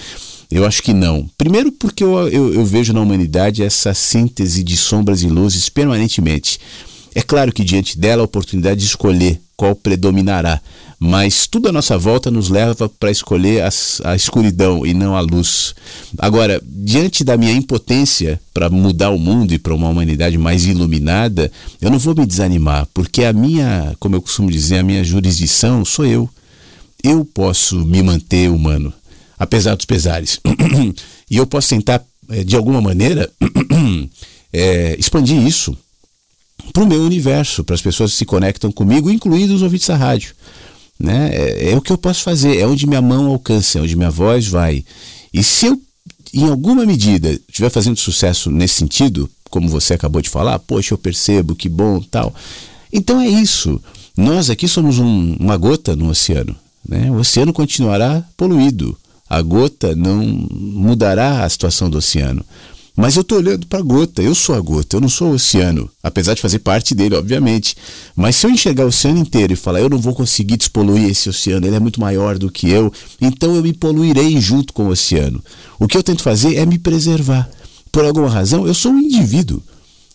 eu acho que não. Primeiro, porque eu, eu, eu vejo na humanidade essa síntese de sombras e luzes permanentemente. É claro que diante dela a oportunidade de escolher qual predominará, mas tudo à nossa volta nos leva para escolher a escuridão e não a luz. Agora, diante da minha impotência para mudar o mundo e para uma humanidade mais iluminada, eu não vou me desanimar, porque a minha, como eu costumo dizer, a minha jurisdição sou eu. Eu posso me manter humano, apesar dos pesares. e eu posso tentar, eh, de alguma maneira, é, expandir isso para o meu universo, para as pessoas que se conectam comigo, incluindo os ouvintes da rádio. Né? É, é, o que eu posso fazer, é onde minha mão alcança, é onde minha voz vai. E se eu, em alguma medida, estiver fazendo sucesso nesse sentido, como você acabou de falar, poxa, eu percebo, que bom, tal. Então é isso. Nós aqui somos um, uma gota no oceano. Né? O oceano continuará poluído. A gota não mudará a situação do oceano. Mas eu estou olhando para a gota, eu sou a gota, eu não sou o oceano, apesar de fazer parte dele, obviamente. Mas se eu enxergar o oceano inteiro e falar, eu não vou conseguir despoluir esse oceano, ele é muito maior do que eu, então eu me poluirei junto com o oceano. O que eu tento fazer é me preservar. Por alguma razão, eu sou um indivíduo.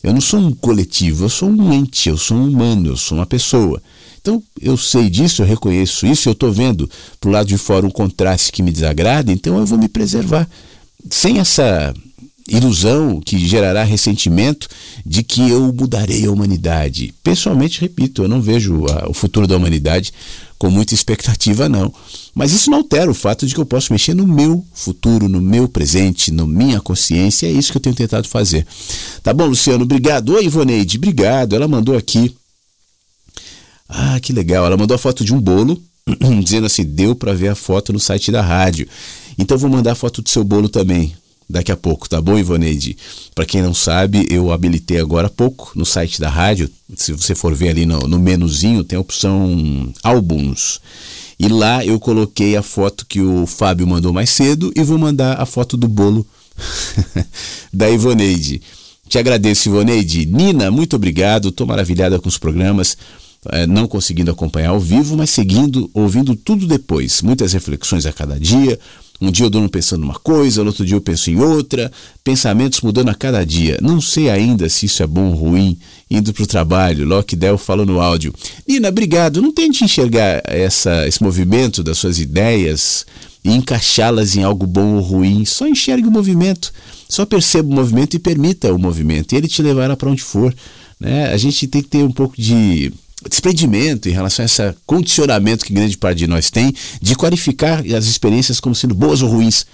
Eu não sou um coletivo, eu sou um ente, eu sou um humano, eu sou uma pessoa. Então eu sei disso, eu reconheço isso, eu estou vendo para o lado de fora um contraste que me desagrada, então eu vou me preservar. Sem essa ilusão que gerará ressentimento de que eu mudarei a humanidade. Pessoalmente, repito, eu não vejo a, o futuro da humanidade com muita expectativa, não. Mas isso não altera o fato de que eu posso mexer no meu futuro, no meu presente, na minha consciência. É isso que eu tenho tentado fazer. Tá bom, Luciano? Obrigado. Oi, Ivoneide, obrigado. Ela mandou aqui. Ah, que legal. Ela mandou a foto de um bolo, dizendo assim: deu para ver a foto no site da rádio. Então vou mandar a foto do seu bolo também daqui a pouco, tá bom, Ivaneide? Para quem não sabe, eu habilitei agora há pouco no site da rádio. Se você for ver ali no, no menuzinho, tem a opção álbuns. E lá eu coloquei a foto que o Fábio mandou mais cedo e vou mandar a foto do bolo da Ivoneide. Te agradeço, Ivoneide. Nina, muito obrigado. Estou maravilhada com os programas. É, não conseguindo acompanhar ao vivo, mas seguindo, ouvindo tudo depois. Muitas reflexões a cada dia, um dia eu durmo pensando uma coisa, no outro dia eu penso em outra, pensamentos mudando a cada dia. Não sei ainda se isso é bom ou ruim. Indo para o trabalho, Lockdell falou no áudio. Nina, obrigado. Não tente enxergar essa, esse movimento das suas ideias e encaixá-las em algo bom ou ruim. Só enxergue o movimento. Só perceba o movimento e permita o movimento. E ele te levará para onde for. Né? A gente tem que ter um pouco de desprendimento em relação a esse condicionamento que grande parte de nós tem de qualificar as experiências como sendo boas ou ruins.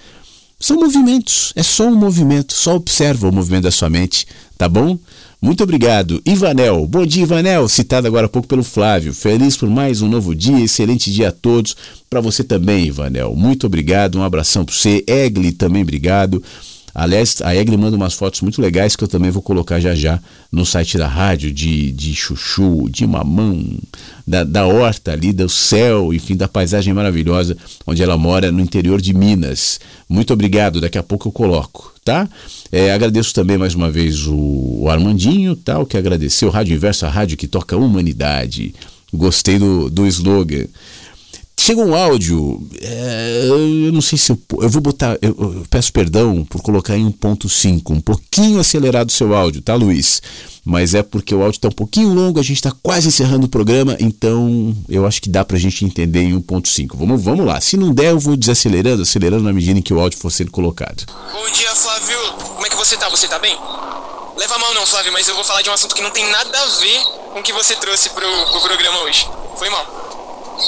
São movimentos, é só um movimento, só observa o movimento da sua mente, tá bom? Muito obrigado. Ivanel, bom dia Ivanel, citado agora há pouco pelo Flávio. Feliz por mais um novo dia, excelente dia a todos. Para você também, Ivanel. Muito obrigado, um abração para você. Egli também, obrigado. Aliás, a Egli manda umas fotos muito legais que eu também vou colocar já já no site da rádio, de, de chuchu, de mamão, da, da horta ali, do céu, enfim, da paisagem maravilhosa onde ela mora no interior de Minas. Muito obrigado, daqui a pouco eu coloco, tá? É, agradeço também mais uma vez o, o Armandinho, tal, que agradeceu, Rádio Inverso, a rádio que toca humanidade. Gostei do, do slogan. Chega um áudio, é, eu não sei se eu, eu vou botar, eu, eu, peço perdão por colocar em 1.5, um pouquinho acelerado o seu áudio, tá, Luiz? Mas é porque o áudio está um pouquinho longo, a gente está quase encerrando o programa, então eu acho que dá para a gente entender em 1.5. Vamos, vamos lá, se não der, eu vou desacelerando, acelerando na medida em que o áudio for sendo colocado. Bom dia, Flávio. Como é que você tá? Você tá bem? Leva mal não, Flávio, mas eu vou falar de um assunto que não tem nada a ver com o que você trouxe pro programa hoje. Foi mal.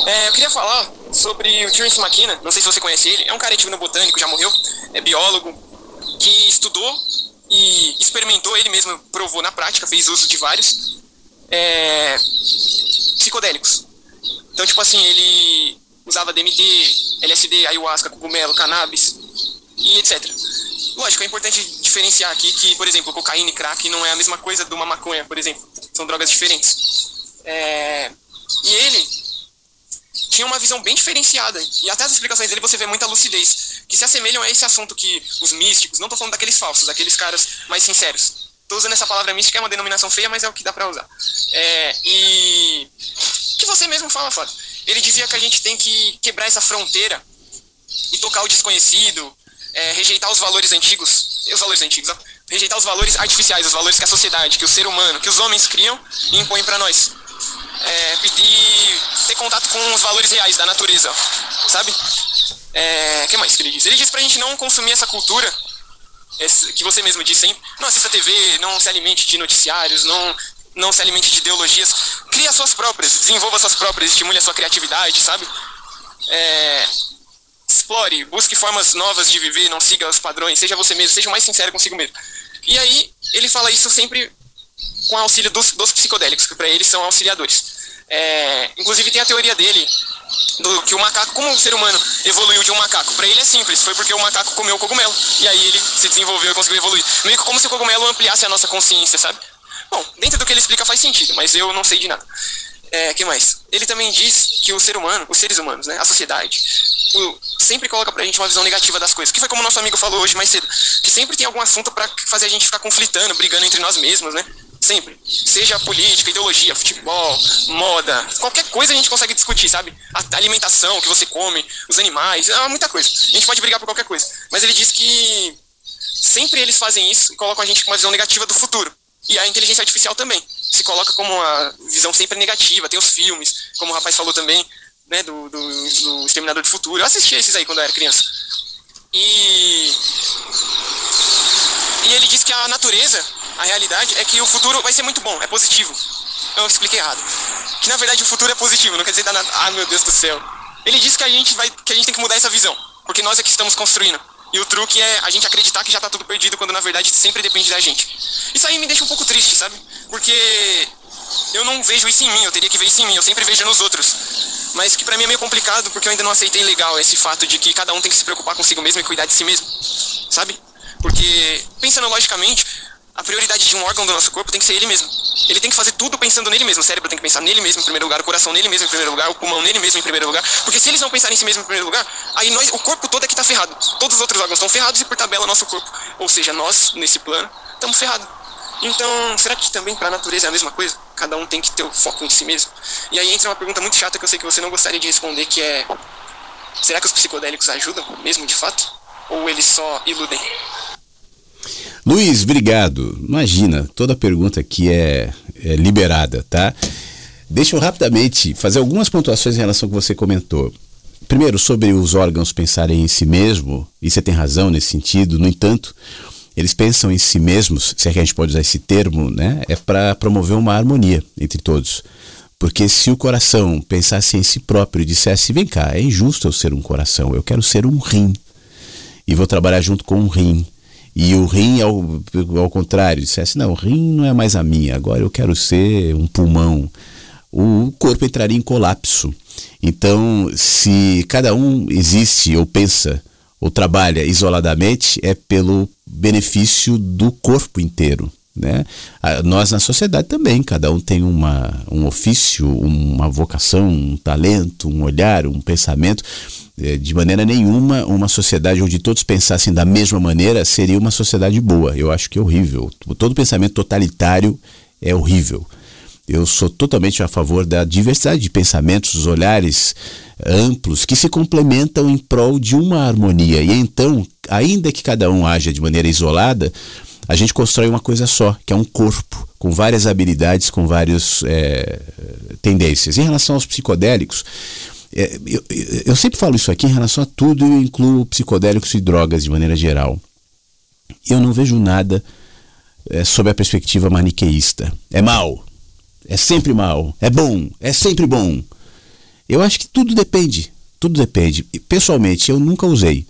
É, eu queria falar sobre o Terence McKenna, não sei se você conhece ele, é um cara no botânico, já morreu, é biólogo, que estudou e experimentou, ele mesmo provou na prática, fez uso de vários é, psicodélicos. Então, tipo assim, ele usava DMT, LSD, ayahuasca, cogumelo, cannabis e etc. Lógico, é importante diferenciar aqui que, por exemplo, cocaína e crack não é a mesma coisa de uma maconha, por exemplo. São drogas diferentes. É, e ele tinha uma visão bem diferenciada. E até as explicações dele você vê muita lucidez, que se assemelham a esse assunto que os místicos, não tô falando daqueles falsos, daqueles caras mais sinceros. Tô usando essa palavra mística, é uma denominação feia, mas é o que dá pra usar. É, e que você mesmo fala, Fábio. Ele dizia que a gente tem que quebrar essa fronteira e tocar o desconhecido, é, rejeitar os valores antigos, os valores antigos, ó, rejeitar os valores artificiais, os valores que a sociedade, que o ser humano, que os homens criam e impõem para nós. É, e ter contato com os valores reais da natureza, sabe? É, que mais que ele diz? Ele diz pra gente não consumir essa cultura, esse, que você mesmo disse, hein? Não assista TV, não se alimente de noticiários, não, não se alimente de ideologias. Crie as suas próprias, desenvolva as suas próprias, estimule a sua criatividade, sabe? É, explore, busque formas novas de viver, não siga os padrões, seja você mesmo, seja mais sincero consigo mesmo. E aí, ele fala isso sempre com auxílio dos, dos psicodélicos, que para ele são auxiliadores. É, inclusive tem a teoria dele do que o macaco, como o ser humano evoluiu de um macaco, para ele é simples, foi porque o macaco comeu o cogumelo e aí ele se desenvolveu e conseguiu evoluir. Meio que como se o cogumelo ampliasse a nossa consciência, sabe? Bom, dentro do que ele explica faz sentido, mas eu não sei de nada. É, que mais? Ele também diz que o ser humano, os seres humanos, né, a sociedade, o, sempre coloca pra gente uma visão negativa das coisas. Que foi como nosso amigo falou hoje mais cedo, que sempre tem algum assunto para fazer a gente ficar conflitando, brigando entre nós mesmos, né? Sempre. Seja política, ideologia, futebol, moda, qualquer coisa a gente consegue discutir, sabe? A alimentação que você come, os animais, é muita coisa. A gente pode brigar por qualquer coisa. Mas ele diz que sempre eles fazem isso e colocam a gente com uma visão negativa do futuro. E a inteligência artificial também se coloca como uma visão sempre negativa. Tem os filmes, como o rapaz falou também, né, do, do, do Exterminador do Futuro. Eu assisti esses aí quando eu era criança. E, e ele diz que a natureza, a realidade, é que o futuro vai ser muito bom, é positivo. Eu expliquei errado. Que na verdade o futuro é positivo, não quer dizer nada. Ah, meu Deus do céu. Ele diz que a gente vai, que a gente tem que mudar essa visão, porque nós é que estamos construindo. E o truque é a gente acreditar que já tá tudo perdido, quando na verdade sempre depende da gente. Isso aí me deixa um pouco triste, sabe? Porque eu não vejo isso em mim, eu teria que ver isso em mim, eu sempre vejo nos outros. Mas que pra mim é meio complicado, porque eu ainda não aceitei legal esse fato de que cada um tem que se preocupar consigo mesmo e cuidar de si mesmo, sabe? Porque, pensando logicamente, a prioridade de um órgão do nosso corpo tem que ser ele mesmo. Ele tem que fazer tudo pensando nele mesmo. O cérebro tem que pensar nele mesmo em primeiro lugar, o coração nele mesmo em primeiro lugar, o pulmão nele mesmo em primeiro lugar. Porque se eles não pensarem em si mesmo em primeiro lugar, aí nós, o corpo todo é que tá ferrado. Todos os outros órgãos estão ferrados e por tabela nosso corpo. Ou seja, nós, nesse plano, estamos ferrados. Então, será que também para a natureza é a mesma coisa? Cada um tem que ter o foco em si mesmo. E aí entra uma pergunta muito chata que eu sei que você não gostaria de responder, que é: será que os psicodélicos ajudam mesmo de fato? Ou eles só iludem? Luiz, obrigado. Imagina, toda pergunta aqui é, é liberada, tá? Deixa eu rapidamente fazer algumas pontuações em relação ao que você comentou. Primeiro, sobre os órgãos pensarem em si mesmo, e você tem razão nesse sentido, no entanto, eles pensam em si mesmos, se é que a gente pode usar esse termo, né? É para promover uma harmonia entre todos. Porque se o coração pensasse em si próprio e dissesse: vem cá, é injusto eu ser um coração, eu quero ser um rim. E vou trabalhar junto com um rim. E o rim, ao, ao contrário, dissesse: não, o rim não é mais a minha, agora eu quero ser um pulmão. O corpo entraria em colapso. Então, se cada um existe ou pensa ou trabalha isoladamente, é pelo benefício do corpo inteiro. Né? Nós na sociedade também, cada um tem uma, um ofício, uma vocação, um talento, um olhar, um pensamento. De maneira nenhuma, uma sociedade onde todos pensassem da mesma maneira seria uma sociedade boa. Eu acho que é horrível. Todo pensamento totalitário é horrível. Eu sou totalmente a favor da diversidade de pensamentos, olhares amplos que se complementam em prol de uma harmonia. E então, ainda que cada um haja de maneira isolada, a gente constrói uma coisa só, que é um corpo, com várias habilidades, com várias é, tendências. Em relação aos psicodélicos, é, eu, eu, sempre falo isso aqui em relação a tudo, eu incluo psicodélicos e drogas de maneira geral. Eu não vejo nada é, sob a perspectiva maniqueísta. É mal, é sempre mal, é bom, é sempre bom. Eu acho que tudo depende tudo depende. Pessoalmente, eu nunca usei.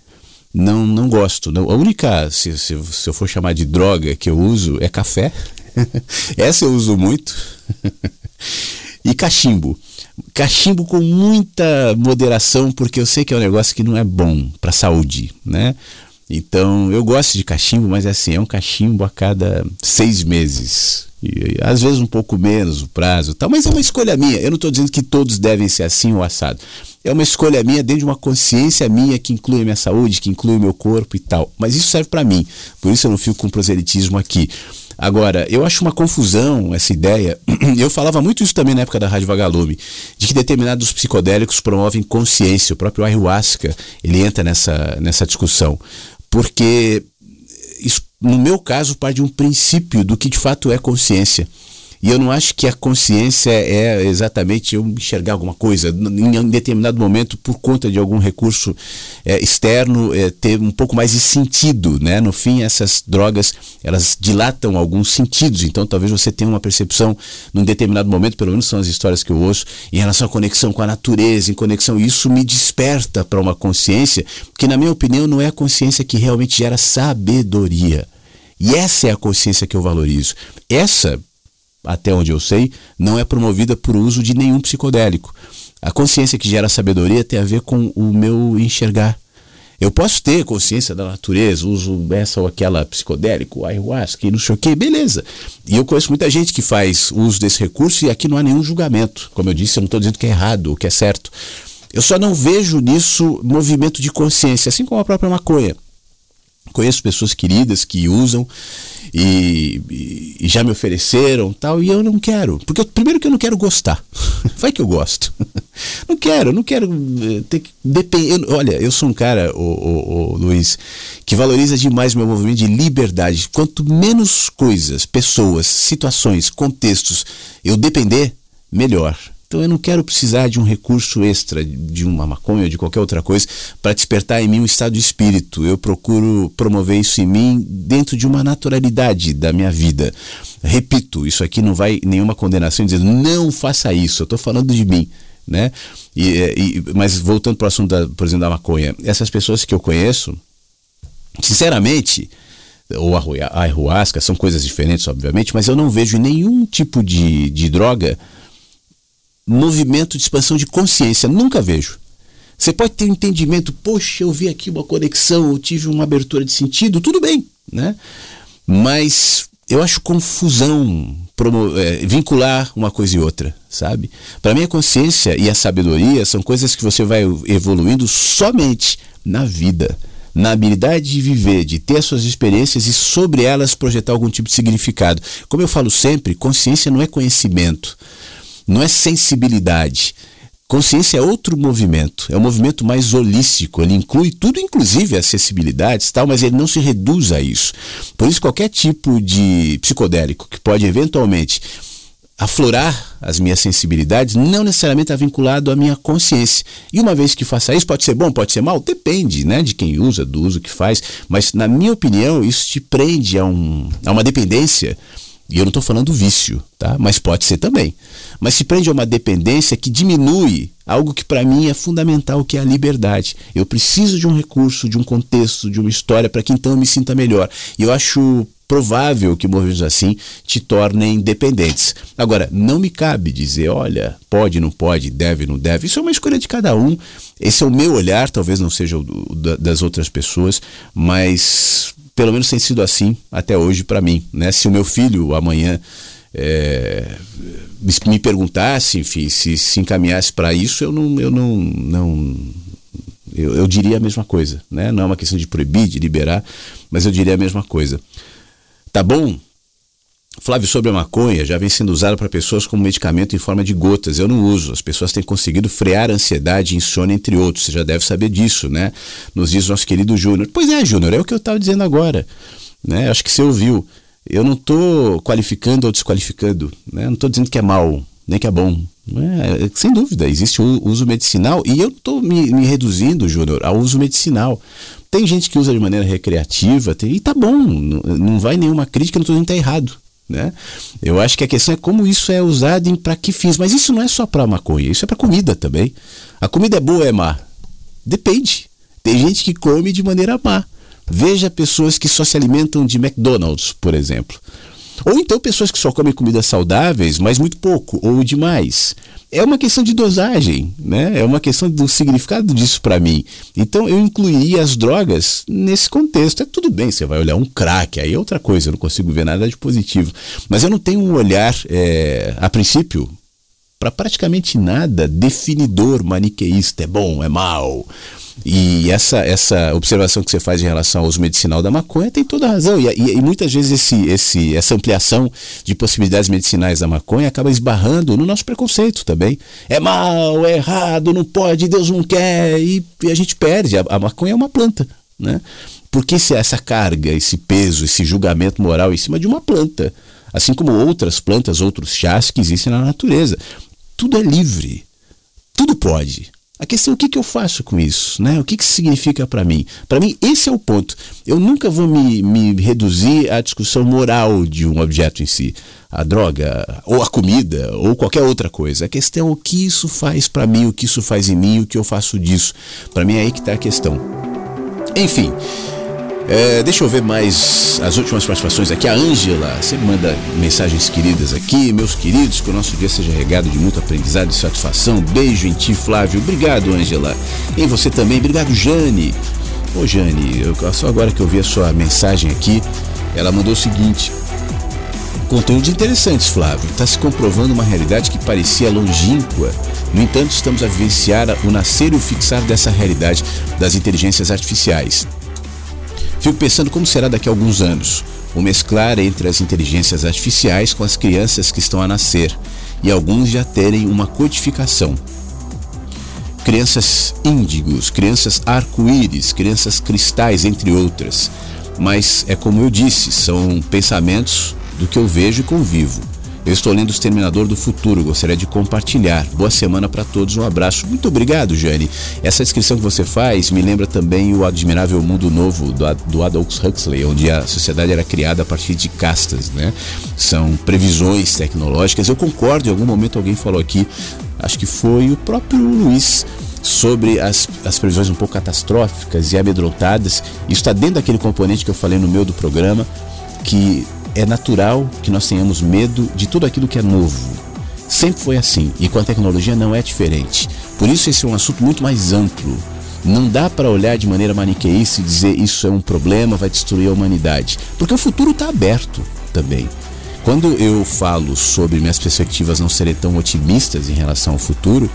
Não, não gosto. Não. A única, se, se, se eu for chamar de droga que eu uso, é café. Essa eu uso muito. e cachimbo. Cachimbo com muita moderação, porque eu sei que é um negócio que não é bom para a saúde, né? Então, eu gosto de cachimbo, mas é assim, é um cachimbo a cada seis meses. E, às vezes um pouco menos o prazo tal, mas é uma escolha minha. Eu não estou dizendo que todos devem ser assim ou assado. É uma escolha minha dentro de uma consciência minha que inclui a minha saúde, que inclui o meu corpo e tal. Mas isso serve para mim. Por isso eu não fico com proselitismo aqui. Agora, eu acho uma confusão essa ideia. Eu falava muito isso também na época da Rádio Vagalume, de que determinados psicodélicos promovem consciência. O próprio ayahuasca, ele entra nessa, nessa discussão. Porque isso, no meu caso, parte de um princípio do que de fato é consciência. E eu não acho que a consciência é exatamente eu enxergar alguma coisa em determinado momento por conta de algum recurso é, externo é, ter um pouco mais de sentido, né? No fim, essas drogas elas dilatam alguns sentidos. Então, talvez você tenha uma percepção num determinado momento, pelo menos são as histórias que eu ouço, em relação à conexão com a natureza, em conexão isso me desperta para uma consciência que, na minha opinião, não é a consciência que realmente gera sabedoria. E essa é a consciência que eu valorizo. Essa até onde eu sei, não é promovida por uso de nenhum psicodélico. A consciência que gera sabedoria tem a ver com o meu enxergar. Eu posso ter consciência da natureza, uso essa ou aquela psicodélico, ayahuasca e não sei o que, beleza. E eu conheço muita gente que faz uso desse recurso e aqui não há nenhum julgamento. Como eu disse, eu não estou dizendo que é errado ou que é certo. Eu só não vejo nisso movimento de consciência, assim como a própria maconha. Conheço pessoas queridas que usam e, e, já me ofereceram tal, e eu não quero. Porque eu, primeiro que eu não quero gostar. Vai que eu gosto. não quero, não quero eh, ter que depender. Olha, eu sou um cara, o, o, o Luiz, que valoriza demais meu movimento de liberdade. Quanto menos coisas, pessoas, situações, contextos eu depender, melhor. Então eu não quero precisar de um recurso extra, de uma maconha ou de qualquer outra coisa, para despertar em mim um estado de espírito. Eu procuro promover isso em mim dentro de uma naturalidade da minha vida. Repito, isso aqui não vai nenhuma condenação dizendo não faça isso. Eu estou falando de mim. Né? E, e, mas voltando para o assunto, da, por exemplo, da maconha, essas pessoas que eu conheço, sinceramente, ou a ayahuasca, são coisas diferentes, obviamente, mas eu não vejo nenhum tipo de, de droga movimento de expansão de consciência. Nunca vejo. Você pode ter um entendimento, poxa, eu vi aqui uma conexão, eu tive uma abertura de sentido, tudo bem, né? Mas eu acho confusão é, vincular uma coisa e outra, sabe? Para mim, a consciência e a sabedoria são coisas que você vai evoluindo somente na vida, na habilidade de viver, de ter as suas experiências e sobre elas projetar algum tipo de significado. Como eu falo sempre, consciência não é conhecimento não é sensibilidade. Consciência é outro movimento, é um movimento mais holístico, ele inclui tudo, inclusive acessibilidades, tal, mas ele não se reduz a isso. Por isso, qualquer tipo de psicodélico que pode eventualmente aflorar as minhas sensibilidades não necessariamente está vinculado à minha consciência. E uma vez que faça isso, pode ser bom, pode ser mal, depende né, de quem usa, do uso que faz, mas na minha opinião, isso te prende a, um, a uma dependência e eu não estou falando vício, tá? Mas pode ser também. Mas se prende a uma dependência que diminui algo que para mim é fundamental, que é a liberdade. Eu preciso de um recurso, de um contexto, de uma história para que então eu me sinta melhor. E eu acho provável que movimentos assim te tornem dependentes. Agora, não me cabe dizer, olha, pode, não pode, deve, não deve. Isso é uma escolha de cada um. Esse é o meu olhar, talvez não seja o das outras pessoas, mas pelo menos tem sido assim até hoje para mim. Né? Se o meu filho amanhã é, me perguntasse, enfim, se se encaminhasse para isso, eu não, eu não, não eu, eu, diria a mesma coisa, né? Não é uma questão de proibir, de liberar, mas eu diria a mesma coisa. Tá bom? Flávio, sobre a maconha, já vem sendo usada para pessoas como medicamento em forma de gotas. Eu não uso. As pessoas têm conseguido frear ansiedade, insônia, entre outros. Você já deve saber disso, né? Nos diz nosso querido Júnior. Pois é, Júnior, é o que eu estava dizendo agora. Né? Acho que você ouviu. Eu não estou qualificando ou desqualificando. Né? Não estou dizendo que é mal, nem que é bom. É, sem dúvida, existe o uso medicinal e eu estou me, me, reduzindo, Júnior, ao uso medicinal. Tem gente que usa de maneira recreativa tem, e tá bom, não, não vai nenhuma crítica, não estou dizendo que está errado. Né? Eu acho que a questão é como isso é usado e para que fins. Mas isso não é só para maconha, isso é para comida também. A comida é boa ou é má? Depende. Tem gente que come de maneira má. Veja pessoas que só se alimentam de McDonald's, por exemplo. Ou então pessoas que só comem comidas saudáveis, mas muito pouco ou demais. É uma questão de dosagem, né? É uma questão do significado disso para mim. Então eu incluiria as drogas nesse contexto. É tudo bem, você vai olhar um crack, aí é outra coisa, eu não consigo ver nada de positivo. Mas eu não tenho um olhar, é, a princípio, para praticamente nada definidor maniqueísta. É bom, é mal. E essa, essa observação que você faz em relação ao uso medicinal da maconha tem toda razão. E, e, e, muitas vezes esse, esse, essa ampliação de possibilidades medicinais da maconha acaba esbarrando no nosso preconceito também. É mal, é errado, não pode, Deus não quer. E, e a gente perde. A, a, maconha é uma planta. Né? Por que essa carga, esse peso, esse julgamento moral em cima de uma planta? Assim como outras plantas, outros chás que existem na natureza. Tudo é livre. Tudo pode. A questão é o que, que eu faço com isso, né? O que, que significa para mim? Para mim, esse é o ponto. Eu nunca vou me, me reduzir à discussão moral de um objeto em si, a droga, ou a comida, ou qualquer outra coisa. A questão é o que isso faz para mim, o que isso faz em mim, o que eu faço disso. Para mim é aí que está a questão. Enfim, é, deixa eu ver mais as últimas participações aqui. A Ângela sempre manda mensagens queridas aqui. Meus queridos, que o nosso dia seja regado de muito aprendizado e satisfação. Beijo em ti, Flávio. Obrigado, Ângela. Em você também. Obrigado, Jane. Ô, Jane, eu, só agora que eu vi a sua mensagem aqui, ela mandou o seguinte. Conteúdos interessantes, Flávio. Está se comprovando uma realidade que parecia longínqua. No entanto, estamos a vivenciar o nascer e o fixar dessa realidade das inteligências artificiais. Fico pensando como será daqui a alguns anos o mesclar entre as inteligências artificiais com as crianças que estão a nascer e alguns já terem uma codificação. Crianças índigos, crianças arco-íris, crianças cristais, entre outras. Mas é como eu disse, são pensamentos do que eu vejo e convivo. Eu estou lendo o Exterminador do Futuro, gostaria de compartilhar. Boa semana para todos, um abraço. Muito obrigado, Jane. Essa descrição que você faz me lembra também o admirável mundo novo do, do Adolf Huxley, onde a sociedade era criada a partir de castas, né? São previsões tecnológicas. Eu concordo, em algum momento alguém falou aqui, acho que foi o próprio Luiz, sobre as, as previsões um pouco catastróficas e amedrontadas. Isso está dentro daquele componente que eu falei no meu do programa, que é natural que nós tenhamos medo de tudo aquilo que é novo. Sempre foi assim e com a tecnologia não é diferente. Por isso esse é um assunto muito mais amplo. Não dá para olhar de maneira maniqueísta e dizer isso é um problema, vai destruir a humanidade, porque o futuro está aberto também. Quando eu falo sobre minhas perspectivas não serem tão otimistas em relação ao futuro,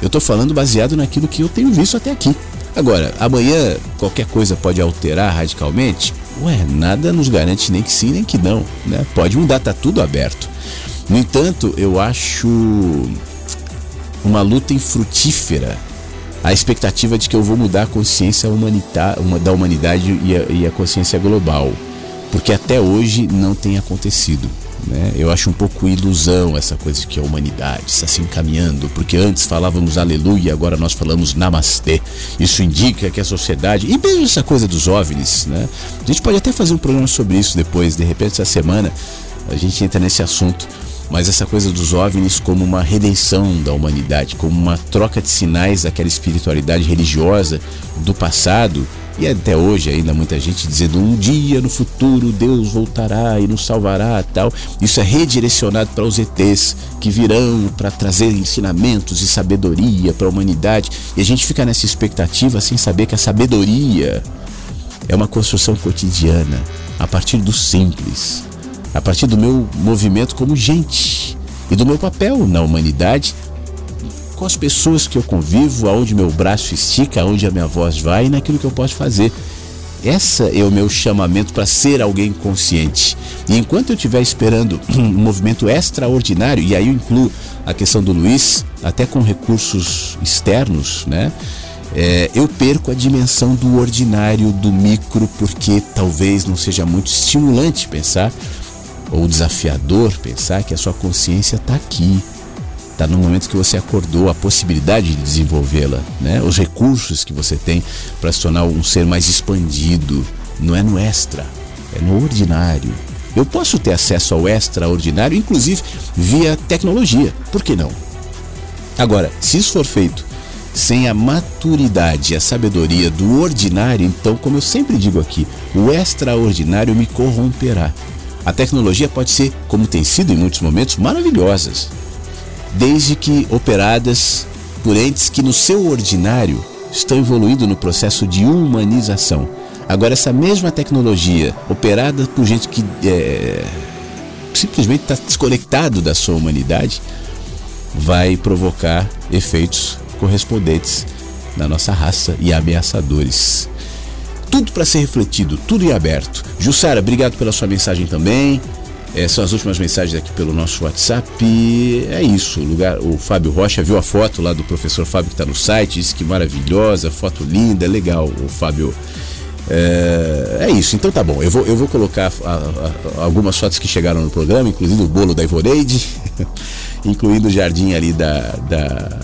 eu estou falando baseado naquilo que eu tenho visto até aqui. Agora, amanhã qualquer coisa pode alterar radicalmente? Ué, nada nos garante nem que sim, nem que não, né? Pode mudar, tá tudo aberto. No entanto, eu acho uma luta infrutífera a expectativa de que eu vou mudar a consciência da humanidade e a, e a consciência global, porque até hoje não tem acontecido. Né? Eu acho um pouco ilusão essa coisa de que a humanidade está se encaminhando, porque antes falávamos aleluia, agora nós falamos namastê. Isso indica que a sociedade. E mesmo essa coisa dos OVNIs, né? A gente pode até fazer um programa sobre isso depois, de repente, essa semana a gente entra nesse assunto. Mas essa coisa dos OVNIs como uma redenção da humanidade, como uma troca de sinais daquela espiritualidade religiosa do passado e até hoje ainda muita gente dizendo um dia no futuro Deus voltará e nos salvará tal. Isso é redirecionado para os ETs que virão para trazer ensinamentos e sabedoria para a humanidade. E a gente fica nessa expectativa sem saber que a sabedoria é uma construção cotidiana, a partir do simples, a partir do meu movimento como gente e do meu papel na humanidade com as pessoas que eu convivo, aonde meu braço estica, aonde a minha voz vai e naquilo que eu posso fazer. Essa é o meu chamamento para ser alguém consciente. E enquanto eu estiver esperando um movimento extraordinário, e aí eu incluo a questão do Luiz, até com recursos externos, né? É, eu perco a dimensão do ordinário, do micro, porque talvez não seja muito estimulante pensar, ou desafiador pensar que a sua consciência está aqui, Está no momento que você acordou a possibilidade de desenvolvê-la, né? Os recursos que você tem para se tornar um ser mais expandido. Não é no extra, é no ordinário. Eu posso ter acesso ao extraordinário, inclusive via tecnologia. Por que não? Agora, se isso for feito sem a maturidade e a sabedoria do ordinário, então, como eu sempre digo aqui, o extraordinário me corromperá. A tecnologia pode ser, como tem sido em muitos momentos, maravilhosas, desde que operadas por entes que no seu ordinário estão evoluindo no processo de humanização. Agora, essa mesma tecnologia operada por gente que é, simplesmente está desconectado da sua humanidade vai provocar efeitos correspondentes na nossa raça e ameaçadores. Tudo para ser refletido, tudo em aberto. Jussara, obrigado pela sua mensagem também. É, são as últimas mensagens aqui pelo nosso WhatsApp. É isso. O, lugar, o Fábio Rocha viu a foto lá do professor Fábio que está no site, disse que maravilhosa, foto linda, legal. O Fábio. É, é, isso, então tá bom. Eu vou, eu vou colocar a, a, algumas fotos que chegaram no programa, inclusive o bolo da Ivoreide, incluindo o jardim ali da, da,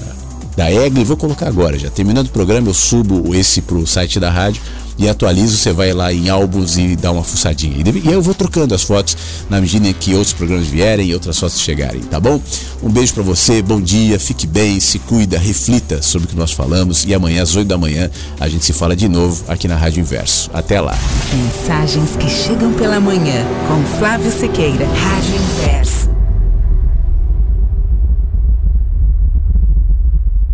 da Egli. Vou colocar agora já. Terminando o programa, eu subo esse pro site da rádio e atualizo, você vai lá em álbuns e dá uma fuçadinha. E eu vou trocando as fotos na medida que outros programas vierem e outras fotos chegarem, tá bom? Um beijo para você, bom dia, fique bem, se cuida, reflita sobre o que nós falamos e amanhã às 8 da manhã a gente se fala de novo aqui na Rádio Inverso. Até lá. Mensagens que chegam pela manhã com Flávio Sequeira, Rádio Inverso.